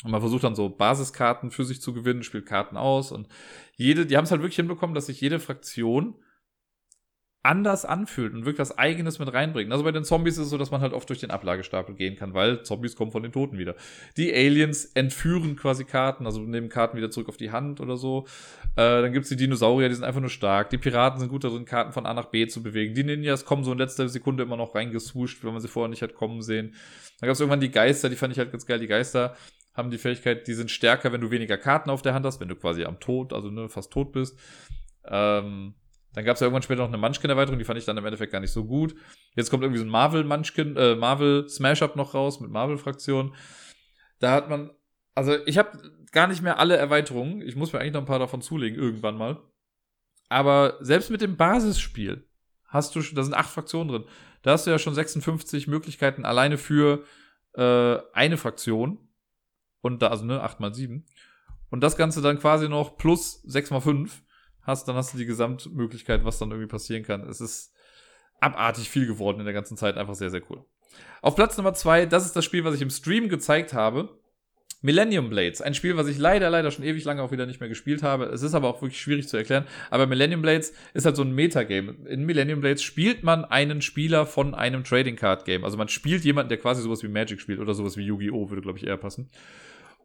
Und man versucht dann so Basiskarten für sich zu gewinnen, spielt Karten aus und jede, die haben es halt wirklich hinbekommen, dass sich jede Fraktion anders anfühlt und wirklich was Eigenes mit reinbringt. Also bei den Zombies ist es so, dass man halt oft durch den Ablagestapel gehen kann, weil Zombies kommen von den Toten wieder. Die Aliens entführen quasi Karten, also nehmen Karten wieder zurück auf die Hand oder so. Äh, dann gibt's die Dinosaurier, die sind einfach nur stark. Die Piraten sind gut darin, Karten von A nach B zu bewegen. Die Ninjas kommen so in letzter Sekunde immer noch reingeswuscht, wenn man sie vorher nicht hat kommen sehen. Dann gab's irgendwann die Geister, die fand ich halt ganz geil. Die Geister haben die Fähigkeit, die sind stärker, wenn du weniger Karten auf der Hand hast, wenn du quasi am Tod, also ne, fast tot bist. Ähm, dann gab es ja irgendwann später noch eine Munchkin-Erweiterung, die fand ich dann im Endeffekt gar nicht so gut. Jetzt kommt irgendwie so ein Marvel-Munchkin, äh, Marvel Smash-Up noch raus mit Marvel-Fraktion. Da hat man, also ich habe gar nicht mehr alle Erweiterungen. Ich muss mir eigentlich noch ein paar davon zulegen, irgendwann mal. Aber selbst mit dem Basisspiel hast du, da sind acht Fraktionen drin. Da hast du ja schon 56 Möglichkeiten alleine für äh, eine Fraktion. Und da, also ne, 8 mal 7. Und das Ganze dann quasi noch plus 6 mal 5 hast, dann hast du die Gesamtmöglichkeit, was dann irgendwie passieren kann. Es ist abartig viel geworden in der ganzen Zeit, einfach sehr, sehr cool. Auf Platz Nummer zwei, das ist das Spiel, was ich im Stream gezeigt habe. Millennium Blades, ein Spiel, was ich leider, leider schon ewig lange auch wieder nicht mehr gespielt habe. Es ist aber auch wirklich schwierig zu erklären. Aber Millennium Blades ist halt so ein Metagame. In Millennium Blades spielt man einen Spieler von einem Trading Card Game. Also man spielt jemanden, der quasi sowas wie Magic spielt oder sowas wie Yu-Gi-Oh! würde, glaube ich, eher passen.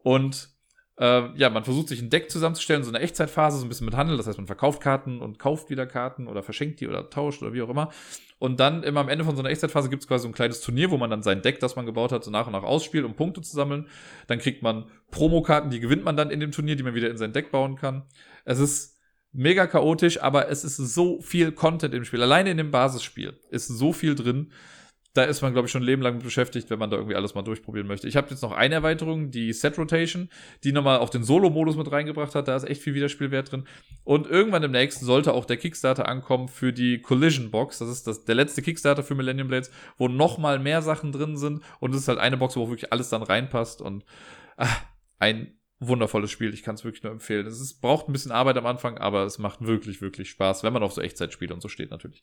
Und äh, ja, man versucht sich ein Deck zusammenzustellen, so eine Echtzeitphase, so ein bisschen mit Handel. Das heißt, man verkauft Karten und kauft wieder Karten oder verschenkt die oder tauscht oder wie auch immer. Und dann immer am Ende von so einer Echtzeitphase gibt es quasi so ein kleines Turnier, wo man dann sein Deck, das man gebaut hat, so nach und nach ausspielt, um Punkte zu sammeln. Dann kriegt man Promokarten, die gewinnt man dann in dem Turnier, die man wieder in sein Deck bauen kann. Es ist mega chaotisch, aber es ist so viel Content im Spiel. Alleine in dem Basisspiel ist so viel drin da ist man, glaube ich, schon ein Leben lang beschäftigt, wenn man da irgendwie alles mal durchprobieren möchte. Ich habe jetzt noch eine Erweiterung, die Set Rotation, die nochmal auch den Solo-Modus mit reingebracht hat. Da ist echt viel Wiederspielwert drin. Und irgendwann im nächsten sollte auch der Kickstarter ankommen für die Collision Box. Das ist das, der letzte Kickstarter für Millennium Blades, wo nochmal mehr Sachen drin sind. Und es ist halt eine Box, wo wirklich alles dann reinpasst. Und ach, ein wundervolles Spiel. Ich kann es wirklich nur empfehlen. Es ist, braucht ein bisschen Arbeit am Anfang, aber es macht wirklich, wirklich Spaß, wenn man auf so Echtzeitspiele und so steht natürlich.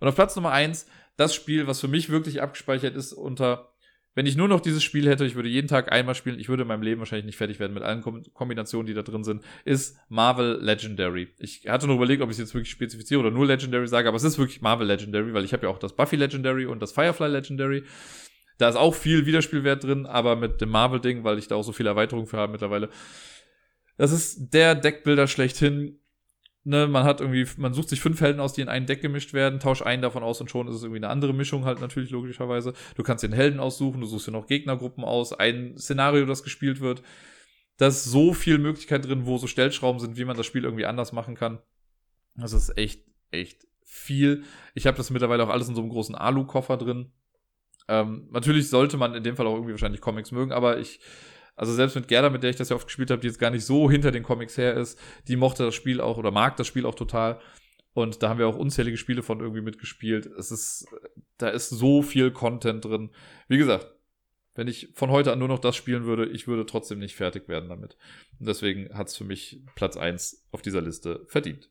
Und auf Platz Nummer eins das Spiel, was für mich wirklich abgespeichert ist unter, wenn ich nur noch dieses Spiel hätte, ich würde jeden Tag einmal spielen, ich würde in meinem Leben wahrscheinlich nicht fertig werden mit allen Kombinationen, die da drin sind, ist Marvel Legendary. Ich hatte noch überlegt, ob ich es jetzt wirklich spezifiziere oder nur Legendary sage, aber es ist wirklich Marvel Legendary, weil ich habe ja auch das Buffy Legendary und das Firefly Legendary. Da ist auch viel Wiederspielwert drin, aber mit dem Marvel-Ding, weil ich da auch so viele Erweiterungen für habe mittlerweile. Das ist der Deckbilder schlechthin. Ne, man hat irgendwie, man sucht sich fünf Helden aus, die in ein Deck gemischt werden, tauscht einen davon aus und schon ist es irgendwie eine andere Mischung halt natürlich logischerweise. Du kannst den Helden aussuchen, du suchst dir noch Gegnergruppen aus, ein Szenario, das gespielt wird. Da ist so viel Möglichkeit drin, wo so Stellschrauben sind, wie man das Spiel irgendwie anders machen kann. Das ist echt, echt viel. Ich habe das mittlerweile auch alles in so einem großen Alu-Koffer drin. Ähm, natürlich sollte man in dem Fall auch irgendwie wahrscheinlich Comics mögen, aber ich, also selbst mit Gerda, mit der ich das ja oft gespielt habe, die jetzt gar nicht so hinter den Comics her ist, die mochte das Spiel auch oder mag das Spiel auch total. Und da haben wir auch unzählige Spiele von irgendwie mitgespielt. Es ist, da ist so viel Content drin. Wie gesagt, wenn ich von heute an nur noch das spielen würde, ich würde trotzdem nicht fertig werden damit. Und deswegen hat es für mich Platz eins auf dieser Liste verdient.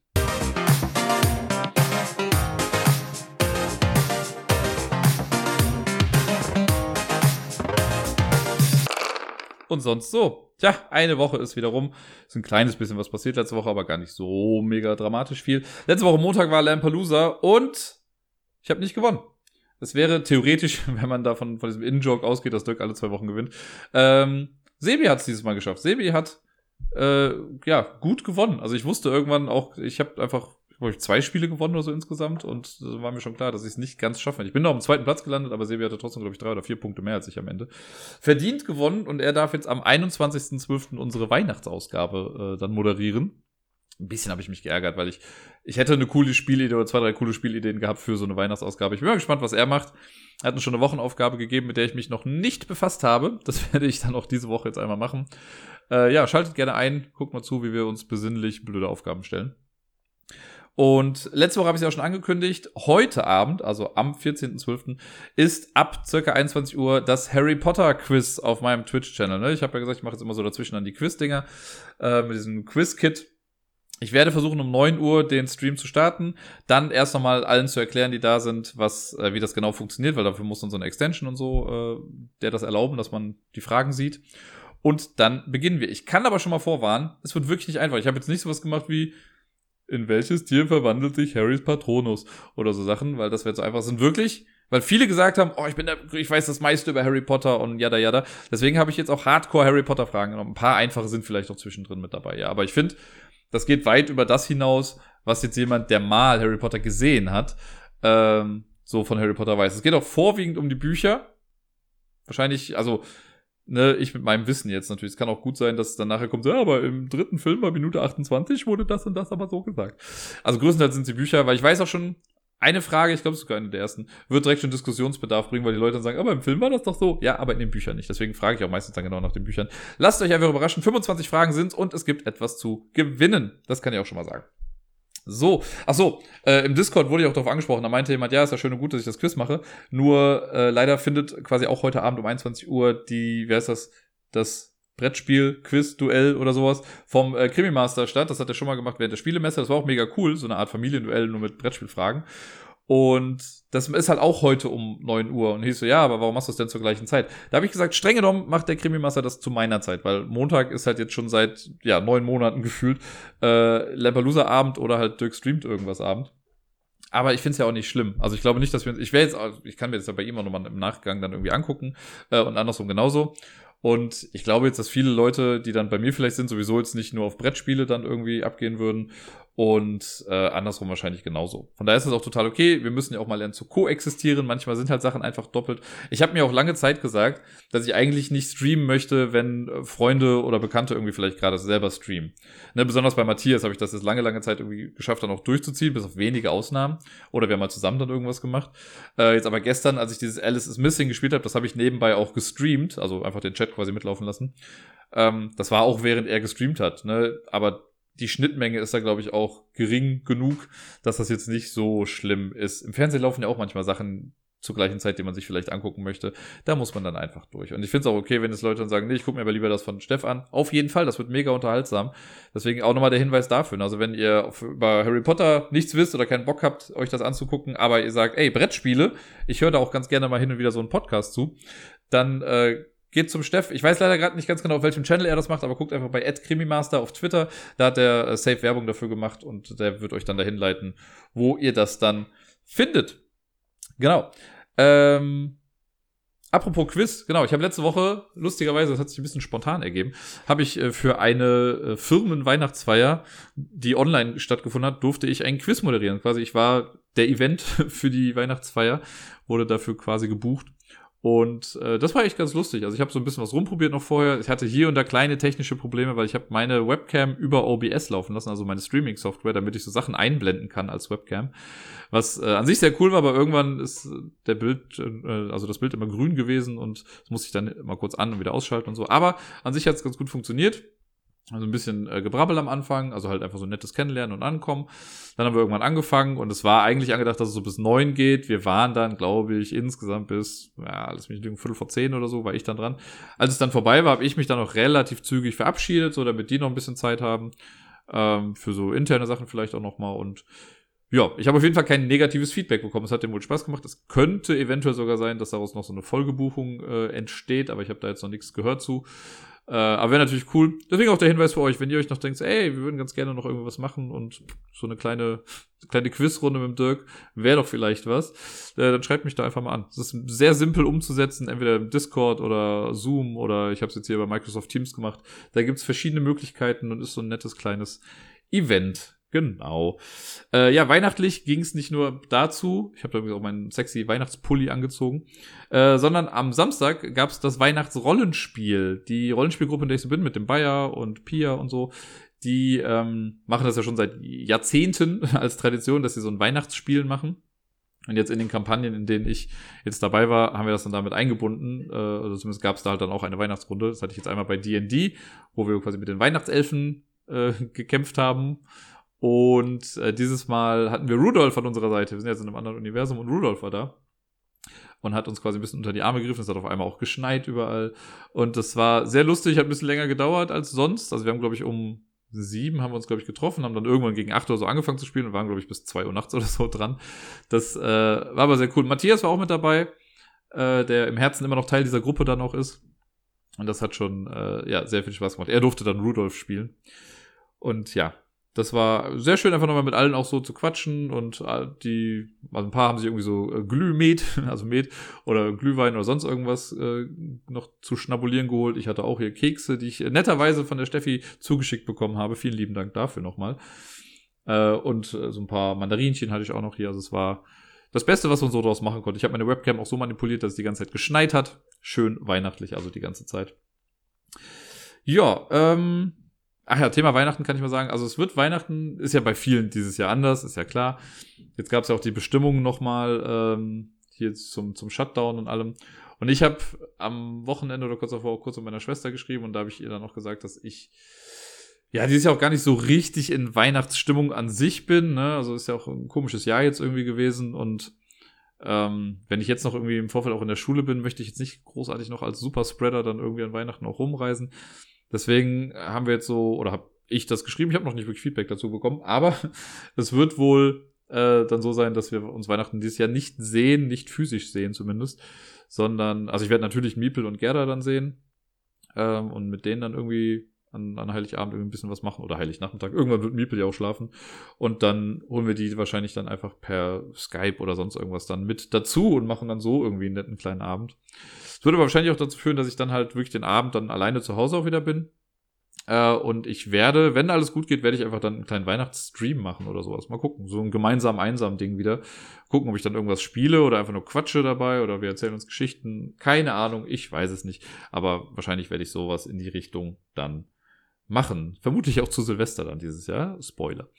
Und sonst so. Tja, eine Woche ist wieder rum. Ist ein kleines bisschen was passiert letzte Woche, aber gar nicht so mega dramatisch viel. Letzte Woche Montag war Lampalooza und ich habe nicht gewonnen. Es wäre theoretisch, wenn man davon von diesem In-Joke ausgeht, dass Dirk alle zwei Wochen gewinnt. Ähm, Sebi hat es dieses Mal geschafft. Sebi hat äh, ja gut gewonnen. Also ich wusste irgendwann auch, ich habe einfach habe ich zwei Spiele gewonnen oder so insgesamt und da war mir schon klar, dass ich es nicht ganz schaffe. Ich bin noch am zweiten Platz gelandet, aber Sebi hatte trotzdem, glaube ich, drei oder vier Punkte mehr als ich am Ende. Verdient gewonnen und er darf jetzt am 21.12. unsere Weihnachtsausgabe äh, dann moderieren. Ein bisschen habe ich mich geärgert, weil ich, ich hätte eine coole Spielidee oder zwei, drei coole Spielideen gehabt für so eine Weihnachtsausgabe. Ich bin mal gespannt, was er macht. Er hat uns schon eine Wochenaufgabe gegeben, mit der ich mich noch nicht befasst habe. Das werde ich dann auch diese Woche jetzt einmal machen. Äh, ja, schaltet gerne ein, guckt mal zu, wie wir uns besinnlich blöde Aufgaben stellen. Und letzte Woche habe ich es ja auch schon angekündigt. Heute Abend, also am 14.12., ist ab circa 21 Uhr das Harry Potter Quiz auf meinem Twitch-Channel. Ne? Ich habe ja gesagt, ich mache jetzt immer so dazwischen an die Quiz-Dinger äh, mit diesem Quiz-Kit. Ich werde versuchen, um 9 Uhr den Stream zu starten. Dann erst nochmal allen zu erklären, die da sind, was, äh, wie das genau funktioniert, weil dafür muss dann so eine Extension und so, äh, der das erlauben, dass man die Fragen sieht. Und dann beginnen wir. Ich kann aber schon mal vorwarnen, es wird wirklich nicht einfach. Ich habe jetzt nicht sowas gemacht wie, in welches Tier verwandelt sich Harrys Patronus oder so Sachen, weil das wäre so einfach sind wirklich, weil viele gesagt haben, oh, ich bin der, ich weiß das meiste über Harry Potter und yada yada. Deswegen habe ich jetzt auch Hardcore Harry Potter Fragen genommen. Ein paar einfache sind vielleicht auch zwischendrin mit dabei, ja, aber ich finde, das geht weit über das hinaus, was jetzt jemand, der mal Harry Potter gesehen hat, ähm, so von Harry Potter weiß. Es geht auch vorwiegend um die Bücher. Wahrscheinlich, also ne, ich mit meinem Wissen jetzt natürlich. Es kann auch gut sein, dass es dann nachher kommt, ja, aber im dritten Film bei Minute 28 wurde das und das aber so gesagt. Also größtenteils sind sie Bücher, weil ich weiß auch schon, eine Frage, ich glaube sogar eine der ersten, wird direkt schon Diskussionsbedarf bringen, weil die Leute dann sagen, aber im Film war das doch so. Ja, aber in den Büchern nicht. Deswegen frage ich auch meistens dann genau nach den Büchern. Lasst euch einfach überraschen. 25 Fragen sind und es gibt etwas zu gewinnen. Das kann ich auch schon mal sagen. So, ach so, äh, im Discord wurde ich auch darauf angesprochen. Da meinte jemand, ja, ist ja schön und gut, dass ich das Quiz mache. Nur äh, leider findet quasi auch heute Abend um 21 Uhr die, wer ist das, das Brettspiel, Quiz, Duell oder sowas vom äh, Krimi-Master statt. Das hat er schon mal gemacht während der Spielemesse. Das war auch mega cool, so eine Art Familienduell nur mit Brettspielfragen. Und das ist halt auch heute um 9 Uhr. Und hieß so, ja, aber warum machst du das denn zur gleichen Zeit? Da habe ich gesagt, streng genommen macht der Krimi-Master das zu meiner Zeit, weil Montag ist halt jetzt schon seit, ja, neun Monaten gefühlt äh, Lampelusa-Abend oder halt Dirk streamt irgendwas Abend. Aber ich finde es ja auch nicht schlimm. Also ich glaube nicht, dass wir ich wäre jetzt, ich kann mir das ja bei ihm auch nochmal im Nachgang dann irgendwie angucken äh, und andersrum genauso. Und ich glaube jetzt, dass viele Leute, die dann bei mir vielleicht sind, sowieso jetzt nicht nur auf Brettspiele dann irgendwie abgehen würden und äh, andersrum wahrscheinlich genauso. Von daher ist es auch total okay. Wir müssen ja auch mal lernen zu koexistieren. Manchmal sind halt Sachen einfach doppelt. Ich habe mir auch lange Zeit gesagt, dass ich eigentlich nicht streamen möchte, wenn äh, Freunde oder Bekannte irgendwie vielleicht gerade selber streamen. Ne, besonders bei Matthias habe ich das jetzt lange, lange Zeit irgendwie geschafft, dann auch durchzuziehen, bis auf wenige Ausnahmen. Oder wir haben mal zusammen dann irgendwas gemacht. Äh, jetzt aber gestern, als ich dieses Alice is Missing gespielt habe, das habe ich nebenbei auch gestreamt, also einfach den Chat quasi mitlaufen lassen. Ähm, das war auch während er gestreamt hat. Ne? Aber die Schnittmenge ist da, glaube ich, auch gering genug, dass das jetzt nicht so schlimm ist. Im Fernsehen laufen ja auch manchmal Sachen zur gleichen Zeit, die man sich vielleicht angucken möchte. Da muss man dann einfach durch. Und ich finde es auch okay, wenn es Leute dann sagen, nee, ich gucke mir aber lieber das von Steff an. Auf jeden Fall, das wird mega unterhaltsam. Deswegen auch nochmal der Hinweis dafür. Also wenn ihr über Harry Potter nichts wisst oder keinen Bock habt, euch das anzugucken, aber ihr sagt, ey, Brettspiele, ich höre da auch ganz gerne mal hin und wieder so einen Podcast zu, dann äh, geht zum Steff. Ich weiß leider gerade nicht ganz genau, auf welchem Channel er das macht, aber guckt einfach bei @krimimaster auf Twitter. Da hat er äh, Safe Werbung dafür gemacht und der wird euch dann dahin leiten, wo ihr das dann findet. Genau. Ähm, Apropos Quiz, genau, ich habe letzte Woche, lustigerweise, das hat sich ein bisschen spontan ergeben, habe ich äh, für eine äh, Firmenweihnachtsfeier, die online stattgefunden hat, durfte ich ein Quiz moderieren. Quasi, ich war der Event für die Weihnachtsfeier, wurde dafür quasi gebucht und äh, das war echt ganz lustig. Also ich habe so ein bisschen was rumprobiert noch vorher. Ich hatte hier und da kleine technische Probleme, weil ich habe meine Webcam über OBS laufen lassen, also meine Streaming-Software, damit ich so Sachen einblenden kann als Webcam. Was äh, an sich sehr cool war, aber irgendwann ist der Bild, äh, also das Bild immer grün gewesen und das musste ich dann mal kurz an und wieder ausschalten und so. Aber an sich hat es ganz gut funktioniert. Also ein bisschen äh, Gebrabbel am Anfang, also halt einfach so ein nettes Kennenlernen und Ankommen. Dann haben wir irgendwann angefangen und es war eigentlich angedacht, dass es so bis neun geht. Wir waren dann, glaube ich, insgesamt bis, ja, lass mich nicht Viertel vor zehn oder so, war ich dann dran. Als es dann vorbei war, habe ich mich dann auch relativ zügig verabschiedet, so damit die noch ein bisschen Zeit haben. Ähm, für so interne Sachen vielleicht auch nochmal und ja, ich habe auf jeden Fall kein negatives Feedback bekommen. Es hat dem wohl Spaß gemacht. Es könnte eventuell sogar sein, dass daraus noch so eine Folgebuchung äh, entsteht, aber ich habe da jetzt noch nichts gehört zu. Äh, aber wäre natürlich cool. Deswegen auch der Hinweis für euch, wenn ihr euch noch denkt, ey, wir würden ganz gerne noch irgendwas machen und so eine kleine, kleine Quizrunde mit dem Dirk wäre doch vielleicht was, äh, dann schreibt mich da einfach mal an. Es ist sehr simpel umzusetzen, entweder im Discord oder Zoom oder ich habe es jetzt hier bei Microsoft Teams gemacht. Da gibt's verschiedene Möglichkeiten und ist so ein nettes kleines Event. Genau. Äh, ja, weihnachtlich ging es nicht nur dazu, ich habe da auch meinen sexy Weihnachtspulli angezogen, äh, sondern am Samstag gab es das Weihnachtsrollenspiel. Die Rollenspielgruppe, in der ich so bin, mit dem Bayer und Pia und so, die ähm, machen das ja schon seit Jahrzehnten als Tradition, dass sie so ein Weihnachtsspiel machen. Und jetzt in den Kampagnen, in denen ich jetzt dabei war, haben wir das dann damit eingebunden. Äh, also zumindest gab es da halt dann auch eine Weihnachtsrunde. Das hatte ich jetzt einmal bei D&D, wo wir quasi mit den Weihnachtselfen äh, gekämpft haben. Und äh, dieses Mal hatten wir Rudolf an unserer Seite. Wir sind jetzt in einem anderen Universum und Rudolf war da. Und hat uns quasi ein bisschen unter die Arme gegriffen. Es hat auf einmal auch geschneit überall. Und das war sehr lustig, hat ein bisschen länger gedauert als sonst. Also wir haben, glaube ich, um sieben haben wir uns, glaube ich, getroffen, haben dann irgendwann gegen acht oder so angefangen zu spielen und waren, glaube ich, bis zwei Uhr nachts oder so dran. Das äh, war aber sehr cool. Matthias war auch mit dabei, äh, der im Herzen immer noch Teil dieser Gruppe dann auch ist. Und das hat schon äh, ja, sehr viel Spaß gemacht. Er durfte dann Rudolf spielen. Und ja, das war sehr schön, einfach nochmal mit allen auch so zu quatschen und äh, die, also ein paar haben sich irgendwie so äh, Glühmet, also Met oder Glühwein oder sonst irgendwas äh, noch zu schnabulieren geholt. Ich hatte auch hier Kekse, die ich netterweise von der Steffi zugeschickt bekommen habe. Vielen lieben Dank dafür nochmal. Äh, und äh, so ein paar Mandarinchen hatte ich auch noch hier. Also es war das Beste, was man so daraus machen konnte. Ich habe meine Webcam auch so manipuliert, dass es die ganze Zeit geschneit hat. Schön weihnachtlich, also die ganze Zeit. Ja, ähm, Ach ja, Thema Weihnachten kann ich mal sagen. Also es wird Weihnachten, ist ja bei vielen dieses Jahr anders, ist ja klar. Jetzt gab es ja auch die Bestimmungen nochmal ähm, hier zum, zum Shutdown und allem. Und ich habe am Wochenende oder kurz davor auch kurz mit meiner Schwester geschrieben und da habe ich ihr dann auch gesagt, dass ich ja dieses Jahr auch gar nicht so richtig in Weihnachtsstimmung an sich bin. Ne? Also ist ja auch ein komisches Jahr jetzt irgendwie gewesen und ähm, wenn ich jetzt noch irgendwie im Vorfeld auch in der Schule bin, möchte ich jetzt nicht großartig noch als Superspreader dann irgendwie an Weihnachten auch rumreisen. Deswegen haben wir jetzt so, oder habe ich das geschrieben, ich habe noch nicht wirklich Feedback dazu bekommen, aber es wird wohl äh, dann so sein, dass wir uns Weihnachten dieses Jahr nicht sehen, nicht physisch sehen zumindest, sondern, also ich werde natürlich Miepel und Gerda dann sehen ähm, und mit denen dann irgendwie an, an Heiligabend irgendwie ein bisschen was machen oder Heilignachmittag. Irgendwann wird Miepel ja auch schlafen. Und dann holen wir die wahrscheinlich dann einfach per Skype oder sonst irgendwas dann mit dazu und machen dann so irgendwie einen netten kleinen Abend. Es würde aber wahrscheinlich auch dazu führen, dass ich dann halt wirklich den Abend dann alleine zu Hause auch wieder bin. Äh, und ich werde, wenn alles gut geht, werde ich einfach dann einen kleinen Weihnachtsstream machen oder sowas. Mal gucken. So ein gemeinsam einsam Ding wieder. Gucken, ob ich dann irgendwas spiele oder einfach nur quatsche dabei oder wir erzählen uns Geschichten. Keine Ahnung, ich weiß es nicht. Aber wahrscheinlich werde ich sowas in die Richtung dann machen. Vermutlich auch zu Silvester dann dieses Jahr. Spoiler.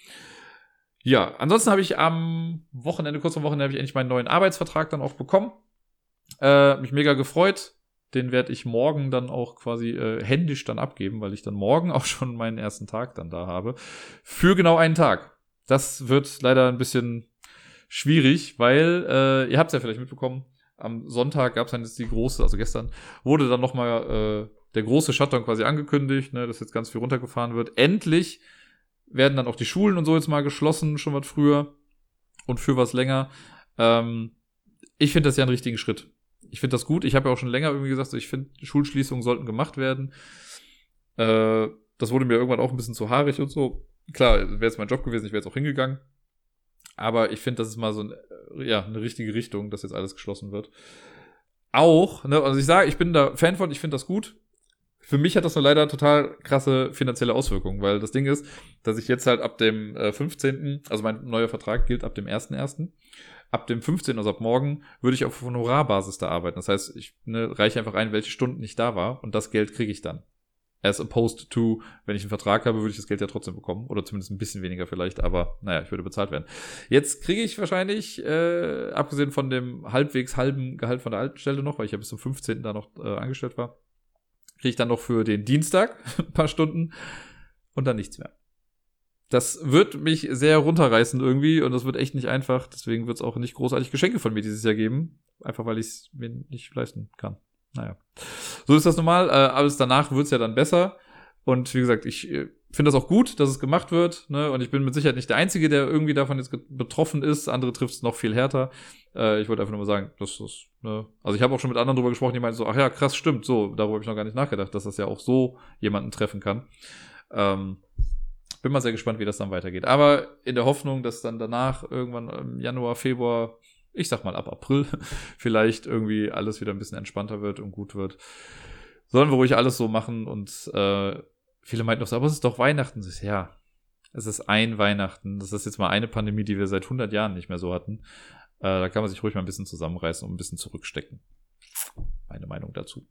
Ja, ansonsten habe ich am Wochenende, kurz am Wochenende, habe ich endlich meinen neuen Arbeitsvertrag dann auch bekommen. Äh, mich mega gefreut. Den werde ich morgen dann auch quasi äh, händisch dann abgeben, weil ich dann morgen auch schon meinen ersten Tag dann da habe. Für genau einen Tag. Das wird leider ein bisschen schwierig, weil äh, ihr habt es ja vielleicht mitbekommen. Am Sonntag gab es dann jetzt die große, also gestern wurde dann noch mal äh, der große Shutdown quasi angekündigt, ne, dass jetzt ganz viel runtergefahren wird. Endlich werden dann auch die Schulen und so jetzt mal geschlossen, schon was früher und für was länger. Ähm, ich finde das ja einen richtigen Schritt. Ich finde das gut. Ich habe ja auch schon länger irgendwie gesagt, ich finde, Schulschließungen sollten gemacht werden. Äh, das wurde mir irgendwann auch ein bisschen zu haarig und so. Klar, wäre jetzt mein Job gewesen, ich wäre jetzt auch hingegangen. Aber ich finde, das ist mal so ein, ja, eine richtige Richtung, dass jetzt alles geschlossen wird. Auch, ne, also ich sage, ich bin da Fan von, ich finde das gut. Für mich hat das nur leider total krasse finanzielle Auswirkungen, weil das Ding ist, dass ich jetzt halt ab dem äh, 15., also mein neuer Vertrag gilt ab dem 1.1., ab dem 15., also ab morgen, würde ich auf Honorarbasis da arbeiten. Das heißt, ich ne, reiche einfach ein, welche Stunden ich da war und das Geld kriege ich dann. As opposed to, wenn ich einen Vertrag habe, würde ich das Geld ja trotzdem bekommen. Oder zumindest ein bisschen weniger vielleicht, aber naja, ich würde bezahlt werden. Jetzt kriege ich wahrscheinlich, äh, abgesehen von dem halbwegs halben Gehalt von der alten Stelle noch, weil ich ja bis zum 15. da noch äh, angestellt war, kriege ich dann noch für den Dienstag ein paar Stunden und dann nichts mehr. Das wird mich sehr runterreißen irgendwie und das wird echt nicht einfach. Deswegen wird es auch nicht großartig Geschenke von mir dieses Jahr geben. Einfach weil ich es mir nicht leisten kann. Naja. So ist das normal. Äh, alles danach wird es ja dann besser. Und wie gesagt, ich äh, finde das auch gut, dass es gemacht wird. Ne? Und ich bin mit Sicherheit nicht der Einzige, der irgendwie davon jetzt betroffen ist. Andere trifft es noch viel härter. Äh, ich wollte einfach nur mal sagen, das, ne? Also ich habe auch schon mit anderen drüber gesprochen, die meinten so, ach ja, krass, stimmt, so, darüber habe ich noch gar nicht nachgedacht, dass das ja auch so jemanden treffen kann. Ähm, bin mal sehr gespannt, wie das dann weitergeht. Aber in der Hoffnung, dass dann danach irgendwann im Januar, Februar, ich sag mal ab April, vielleicht irgendwie alles wieder ein bisschen entspannter wird und gut wird. Sollen wir ruhig alles so machen und äh, viele meinten auch so, aber es ist doch Weihnachten. Ist, ja, es ist ein Weihnachten. Das ist jetzt mal eine Pandemie, die wir seit 100 Jahren nicht mehr so hatten. Äh, da kann man sich ruhig mal ein bisschen zusammenreißen und ein bisschen zurückstecken. Meine Meinung dazu.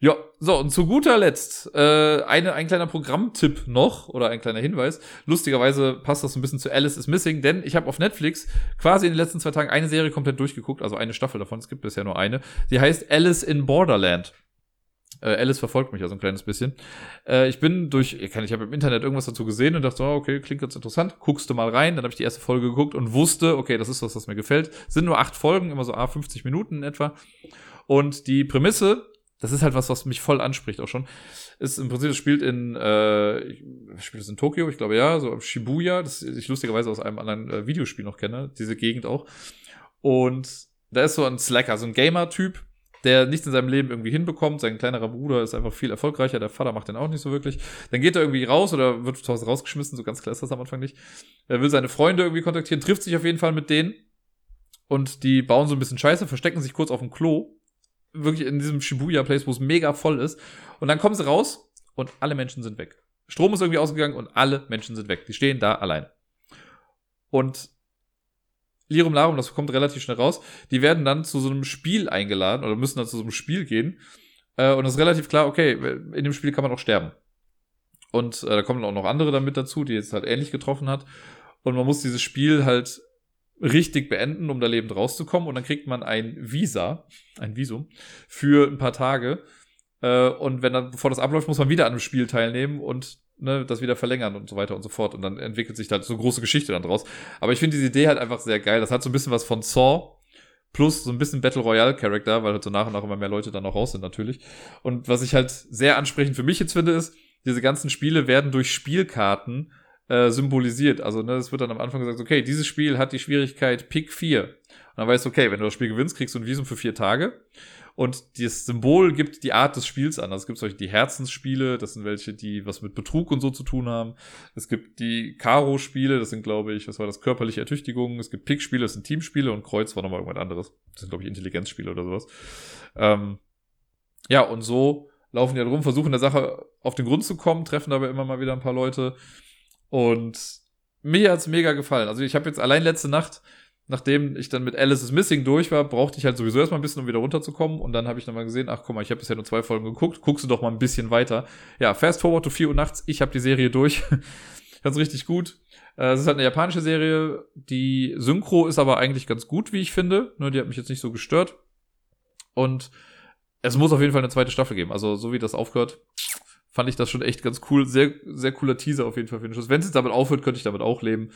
Ja, so, und zu guter Letzt, äh, eine, ein kleiner Programmtipp noch oder ein kleiner Hinweis. Lustigerweise passt das ein bisschen zu Alice is Missing, denn ich habe auf Netflix quasi in den letzten zwei Tagen eine Serie komplett durchgeguckt, also eine Staffel davon, es gibt bisher nur eine. Die heißt Alice in Borderland. Äh, Alice verfolgt mich ja so ein kleines bisschen. Äh, ich bin durch, ich, habe im Internet irgendwas dazu gesehen und dachte, oh, okay, klingt ganz interessant. Guckst du mal rein. Dann habe ich die erste Folge geguckt und wusste, okay, das ist was, was mir gefällt. Sind nur acht Folgen, immer so ah, 50 Minuten in etwa. Und die Prämisse, das ist halt was, was mich voll anspricht auch schon, ist im Prinzip, es spielt in, äh, spielt es in Tokio, ich glaube ja, so Shibuya, das ich lustigerweise aus einem anderen äh, Videospiel noch kenne, diese Gegend auch. Und da ist so ein Slacker, so ein Gamer-Typ, der nichts in seinem Leben irgendwie hinbekommt. Sein kleinerer Bruder ist einfach viel erfolgreicher, der Vater macht den auch nicht so wirklich. Dann geht er irgendwie raus oder wird zu Hause rausgeschmissen, so ganz klar ist das am Anfang nicht. Er will seine Freunde irgendwie kontaktieren, trifft sich auf jeden Fall mit denen und die bauen so ein bisschen Scheiße, verstecken sich kurz auf dem Klo. Wirklich in diesem Shibuya-Place, wo es mega voll ist. Und dann kommen sie raus und alle Menschen sind weg. Strom ist irgendwie ausgegangen und alle Menschen sind weg. Die stehen da allein. Und Lirum Larum, das kommt relativ schnell raus, die werden dann zu so einem Spiel eingeladen oder müssen dann zu so einem Spiel gehen. Äh, und es ist relativ klar, okay, in dem Spiel kann man auch sterben. Und äh, da kommen auch noch andere dann mit dazu, die jetzt halt ähnlich getroffen hat. Und man muss dieses Spiel halt richtig beenden, um da lebend rauszukommen. Und dann kriegt man ein Visa, ein Visum, für ein paar Tage. Äh, und wenn dann, bevor das abläuft, muss man wieder an dem Spiel teilnehmen und ne, das wieder verlängern und so weiter und so fort. Und dann entwickelt sich da so eine große Geschichte dann draus. Aber ich finde diese Idee halt einfach sehr geil. Das hat so ein bisschen was von Saw. Plus so ein bisschen Battle Royale Charakter, weil halt so nach und nach immer mehr Leute dann noch raus sind natürlich. Und was ich halt sehr ansprechend für mich jetzt finde, ist, diese ganzen Spiele werden durch Spielkarten äh, symbolisiert. Also, ne, es wird dann am Anfang gesagt, okay, dieses Spiel hat die Schwierigkeit Pick 4. Und dann weißt du, okay, wenn du das Spiel gewinnst, kriegst du ein Visum für vier Tage. Und das Symbol gibt die Art des Spiels an. Also es gibt solche die Herzensspiele, das sind welche, die was mit Betrug und so zu tun haben. Es gibt die Karo-Spiele, das sind, glaube ich, was war das, körperliche Ertüchtigung. Es gibt Pick-Spiele, das sind Teamspiele und Kreuz war nochmal irgendwas anderes. Das sind, glaube ich, Intelligenzspiele oder sowas. Ähm, ja, und so laufen die da rum, versuchen der Sache auf den Grund zu kommen, treffen dabei immer mal wieder ein paar Leute. Und mir hat's mega gefallen. Also ich habe jetzt allein letzte Nacht, nachdem ich dann mit Alice is Missing durch war, brauchte ich halt sowieso erstmal ein bisschen, um wieder runterzukommen. Und dann habe ich dann mal gesehen, ach guck mal, ich habe bisher nur zwei Folgen geguckt, guckst du doch mal ein bisschen weiter. Ja, fast forward to 4 Uhr nachts, ich habe die Serie durch. ganz richtig gut. Äh, es ist halt eine japanische Serie. Die Synchro ist aber eigentlich ganz gut, wie ich finde. Nur die hat mich jetzt nicht so gestört. Und es muss auf jeden Fall eine zweite Staffel geben. Also, so wie das aufgehört, fand ich das schon echt ganz cool. Sehr, sehr cooler Teaser auf jeden Fall für den Schluss. Wenn es jetzt damit aufhört, könnte ich damit auch leben.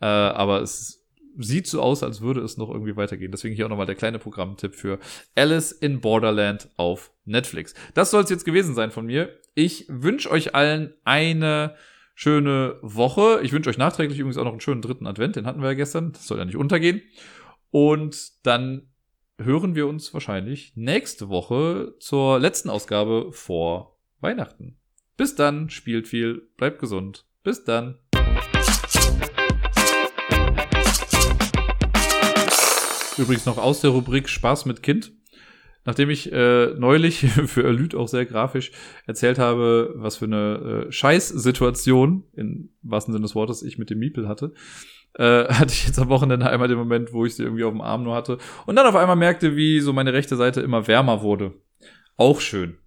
Äh, aber es sieht so aus, als würde es noch irgendwie weitergehen. Deswegen hier auch nochmal der kleine Programmtipp für Alice in Borderland auf Netflix. Das soll es jetzt gewesen sein von mir. Ich wünsche euch allen eine schöne Woche. Ich wünsche euch nachträglich übrigens auch noch einen schönen dritten Advent. Den hatten wir ja gestern. Das soll ja nicht untergehen. Und dann hören wir uns wahrscheinlich nächste Woche zur letzten Ausgabe vor Weihnachten. Bis dann, spielt viel, bleibt gesund. Bis dann. Übrigens noch aus der Rubrik Spaß mit Kind. Nachdem ich äh, neulich für Erlüt auch sehr grafisch erzählt habe, was für eine äh, Scheißsituation, im wahrsten Sinne des Wortes, ich mit dem Miepel hatte, äh, hatte ich jetzt am Wochenende einmal den Moment, wo ich sie irgendwie auf dem Arm nur hatte und dann auf einmal merkte, wie so meine rechte Seite immer wärmer wurde. Auch schön.